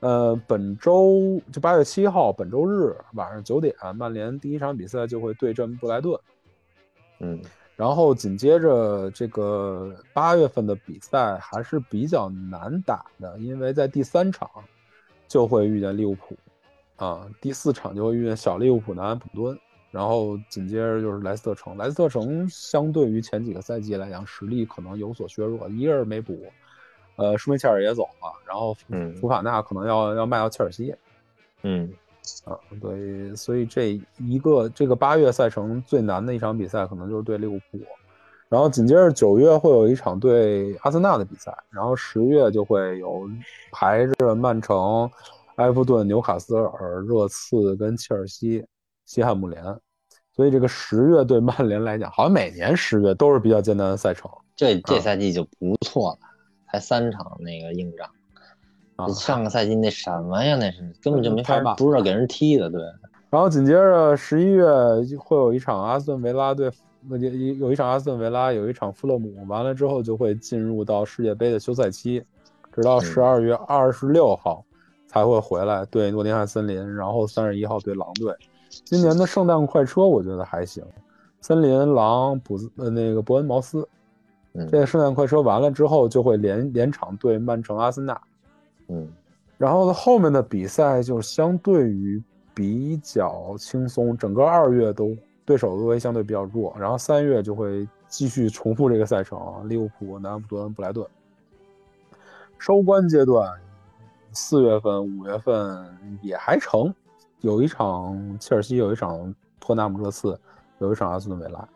呃，本周就八月七号，本周日晚上九点，曼联第一场比赛就会对阵布莱顿。嗯。然后紧接着这个八月份的比赛还是比较难打的，因为在第三场就会遇见利物浦，啊，第四场就会遇见小利物浦、南安普敦，然后紧接着就是莱斯特城。莱斯特城相对于前几个赛季来讲，实力可能有所削弱，一个人没补，呃，舒梅切尔也走了，然后嗯。福法纳可能要要卖到切尔西，嗯啊，对，所以这一个这个八月赛程最难的一场比赛，可能就是对利物浦，然后紧接着九月会有一场对阿森纳的比赛，然后十月就会有排着曼城、埃弗顿、纽卡斯尔、热刺跟切尔西、西汉姆联，所以这个十月对曼联来讲，好像每年十月都是比较艰难的赛程这这啊赛季就不错了，才三场那个硬仗。啊。上个赛季那什么呀？那是根本就没法太慢，不知道给人踢的，对。然后紧接着十一月会有一场阿斯顿维拉对，有有一场阿斯顿维拉，有一场富勒姆，完了之后就会进入到世界杯的休赛期，直到十二月二十六号才会回来对诺丁汉森林，然后三十一号对狼队。今年的圣诞快车我觉得还行，森林、狼、普斯呃那个伯恩茅斯，嗯这个圣诞快车完了之后就会连连场对曼城、阿森纳。嗯。然后后面的比赛就相对于比较轻松，整个二月都对手都会相对比较弱，然后三月就会继续重复这个赛程，利物浦、南安普顿、布莱顿。收官阶段，四月份、五月份也还成，有一场切尔西，有一场托纳姆热刺，有一场阿斯顿维拉，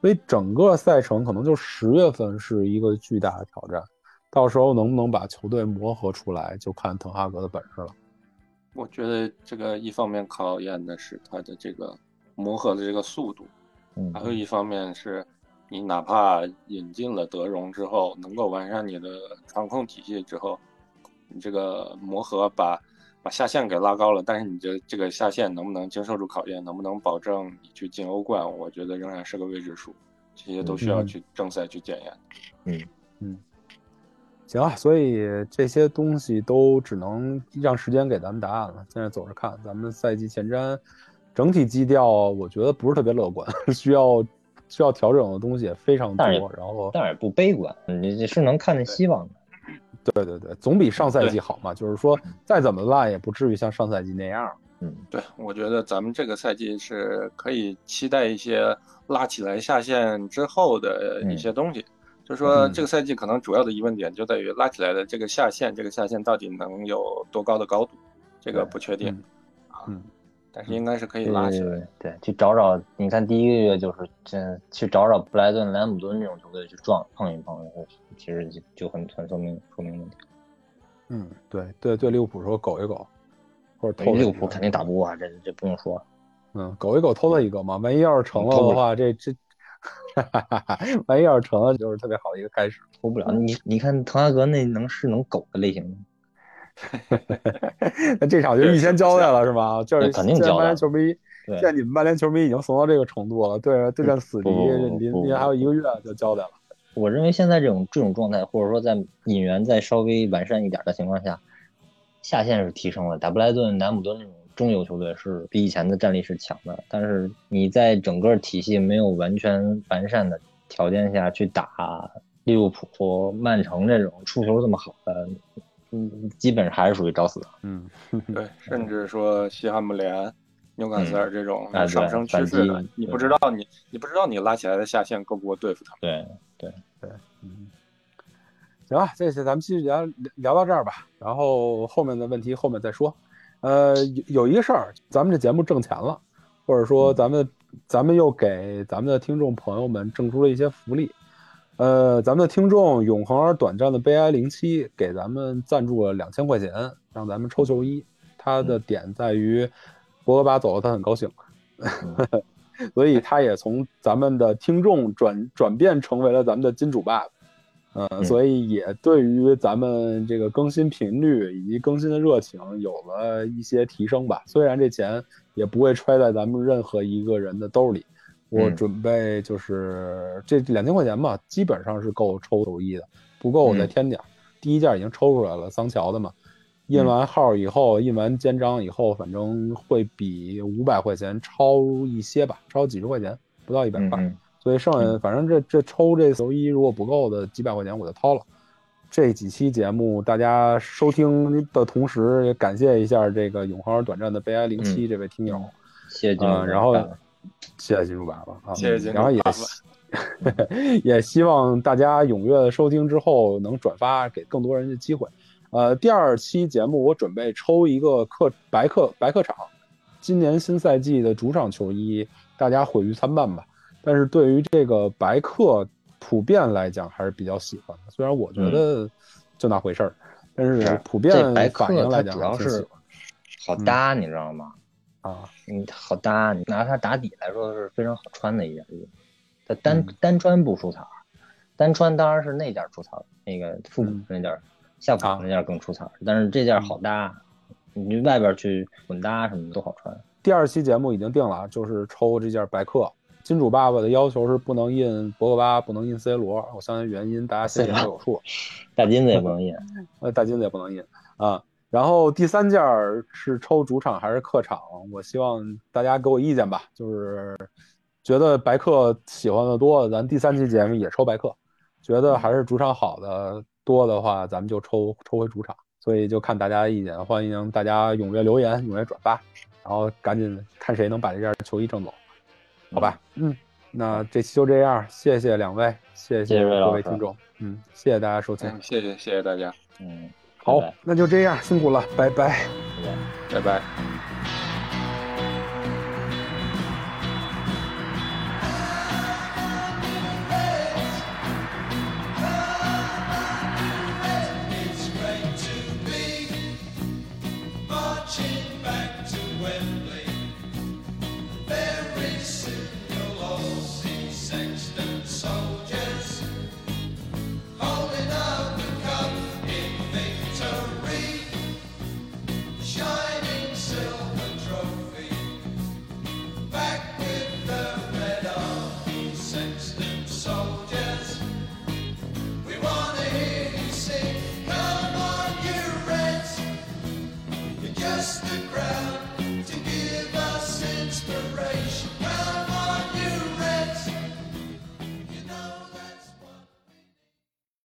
所以整个赛程可能就十月份是一个巨大的挑战，到时候能不能把球队磨合出来，就看滕哈格的本事了。我觉得这个一方面考验的是他的这个磨合的这个速度，嗯还有一方面是你哪怕引进了德容之后，能够完善你的传控体系之后，你这个磨合把把下限给拉高了，但是你的这个下限能不能经受住考验，能不能保证你去进欧冠，我觉得仍然是个未知数，这些都需要嗯去正赛去检验。行啊，所以这些东西都只能让时间给咱们答案了。现在走着看，咱们赛季前瞻整体基调，我觉得不是特别乐观，需要需要调整的东西也非常多。然后，但是也不悲观，你你是能看见希望的。对对对，总比上赛季好嘛。就是说，再怎么烂也不至于像上赛季那样。嗯，对，我觉得咱们这个赛季是可以期待一些拉起来下线之后的一些东西。就是说，嗯这个赛季可能主要的疑问点就在于拉起来的这个下限，这个下限到底能有多高的高度，这个不确定嗯啊。嗯，但是应该是可以拉起来。对对，去找找，你看第一个月就是这去找找布莱顿、莱姆顿这种球队去撞碰一碰，其实就就很很说明说明问题。嗯，对对对，利物浦说苟一苟，或者偷他一个利物浦肯定打不过啊，这这不用说。嗯，苟一苟偷他一个嘛，万一要是成了的话，这这，万一要是成了，就是特别好的一个开始。脱不了，你你看滕哈格那能是能狗的类型吗？那这场就预先交代了是吗？就是肯定交代曼联球迷，对现在你们曼联球迷已经怂到这个程度了，对对战死敌，不不不临不不临还有一个月就交代了。我认为现在这种这种状态，或者说在引援再稍微完善一点的情况下，下限是提升了。打布莱顿、南姆顿这种中游球队是比以前的战力是强的，但是你在整个体系没有完全完善的条件下去打利物浦、曼城这种出球这么好的，嗯，基本上还是属于找死。嗯，对，甚至说西汉姆联、纽卡斯尔这种上升趋势的你不知道你你不知道你拉起来的下限够不够对付他们。对对对，嗯，行啊，这些咱们继续聊聊到这儿吧，然后后面的问题后面再说。呃，有有一个事儿，咱们这节目挣钱了，或者说咱们咱们又给咱们的听众朋友们挣出了一些福利。呃，咱们的听众永恒而短暂的悲哀零七给咱们赞助了两千块钱，让咱们抽球衣。他的点在于，博格巴走了，他很高兴，所以他也从咱们的听众转转变成为了咱们的金主爸爸。呃，所以也对于咱们这个更新频率以及更新的热情有了一些提升吧。虽然这钱也不会揣在咱们任何一个人的兜里，我嗯准备就是这两千块钱吧，基本上是够抽球衣的，不够我再嗯添点。第一件已经抽出来了，桑乔的嘛，印完号以后，印完肩章以后，反正会比五百块钱超一些吧，超几十块钱，不到一百块。所以剩下反正这这抽这球衣如果不够的几百块钱我就掏了。这几期节目大家收听的同时，也感谢一下这个永恒而短暂的悲哀零七这位听友，谢谢金然后爸爸谢谢金主爸爸啊，谢谢金主然后也爸爸 也希望大家踊跃的收听之后能转发给更多人的机会。呃，第二期节目我准备抽一个客白客白客场，今年新赛季的主场球衣，大家毁誉参半吧。但是对于这个白客普遍来讲还是比较喜欢的，虽然我觉得就那回事儿，但是是普遍白客反应来讲它主要是好搭，你知道吗？啊，你，好搭，你拿它打底来说是非常好穿的一件衣服。它单、嗯单穿不出彩儿，单穿当然是那件出彩儿，那个复古嗯那件儿，下啊普那件儿更出彩儿。但是这件好搭，你外边去混搭什么的都好穿。第二期节目已经定了，就是抽这件白客。金主爸爸的要求是不能印博格巴，不能印 C 罗。我相信原因大家心里都有数。大金子也不能印，呃，大金子也不能印啊。然后第三件儿是抽主场还是客场？我希望大家给我意见吧。就是觉得白客喜欢的多，咱第三期节目也抽白客；觉得还是主场好的多的话，咱们就抽抽回主场。所以就看大家的意见，欢迎大家踊跃留言、踊跃转发，然后赶紧看谁能把这件球衣挣走，好吧？嗯，那这期就这样，谢谢两位，谢谢各位听众，嗯，谢谢大家收听。嗯，谢谢谢谢大家。嗯，好拜拜，那就这样，辛苦了，拜拜。拜拜。拜拜。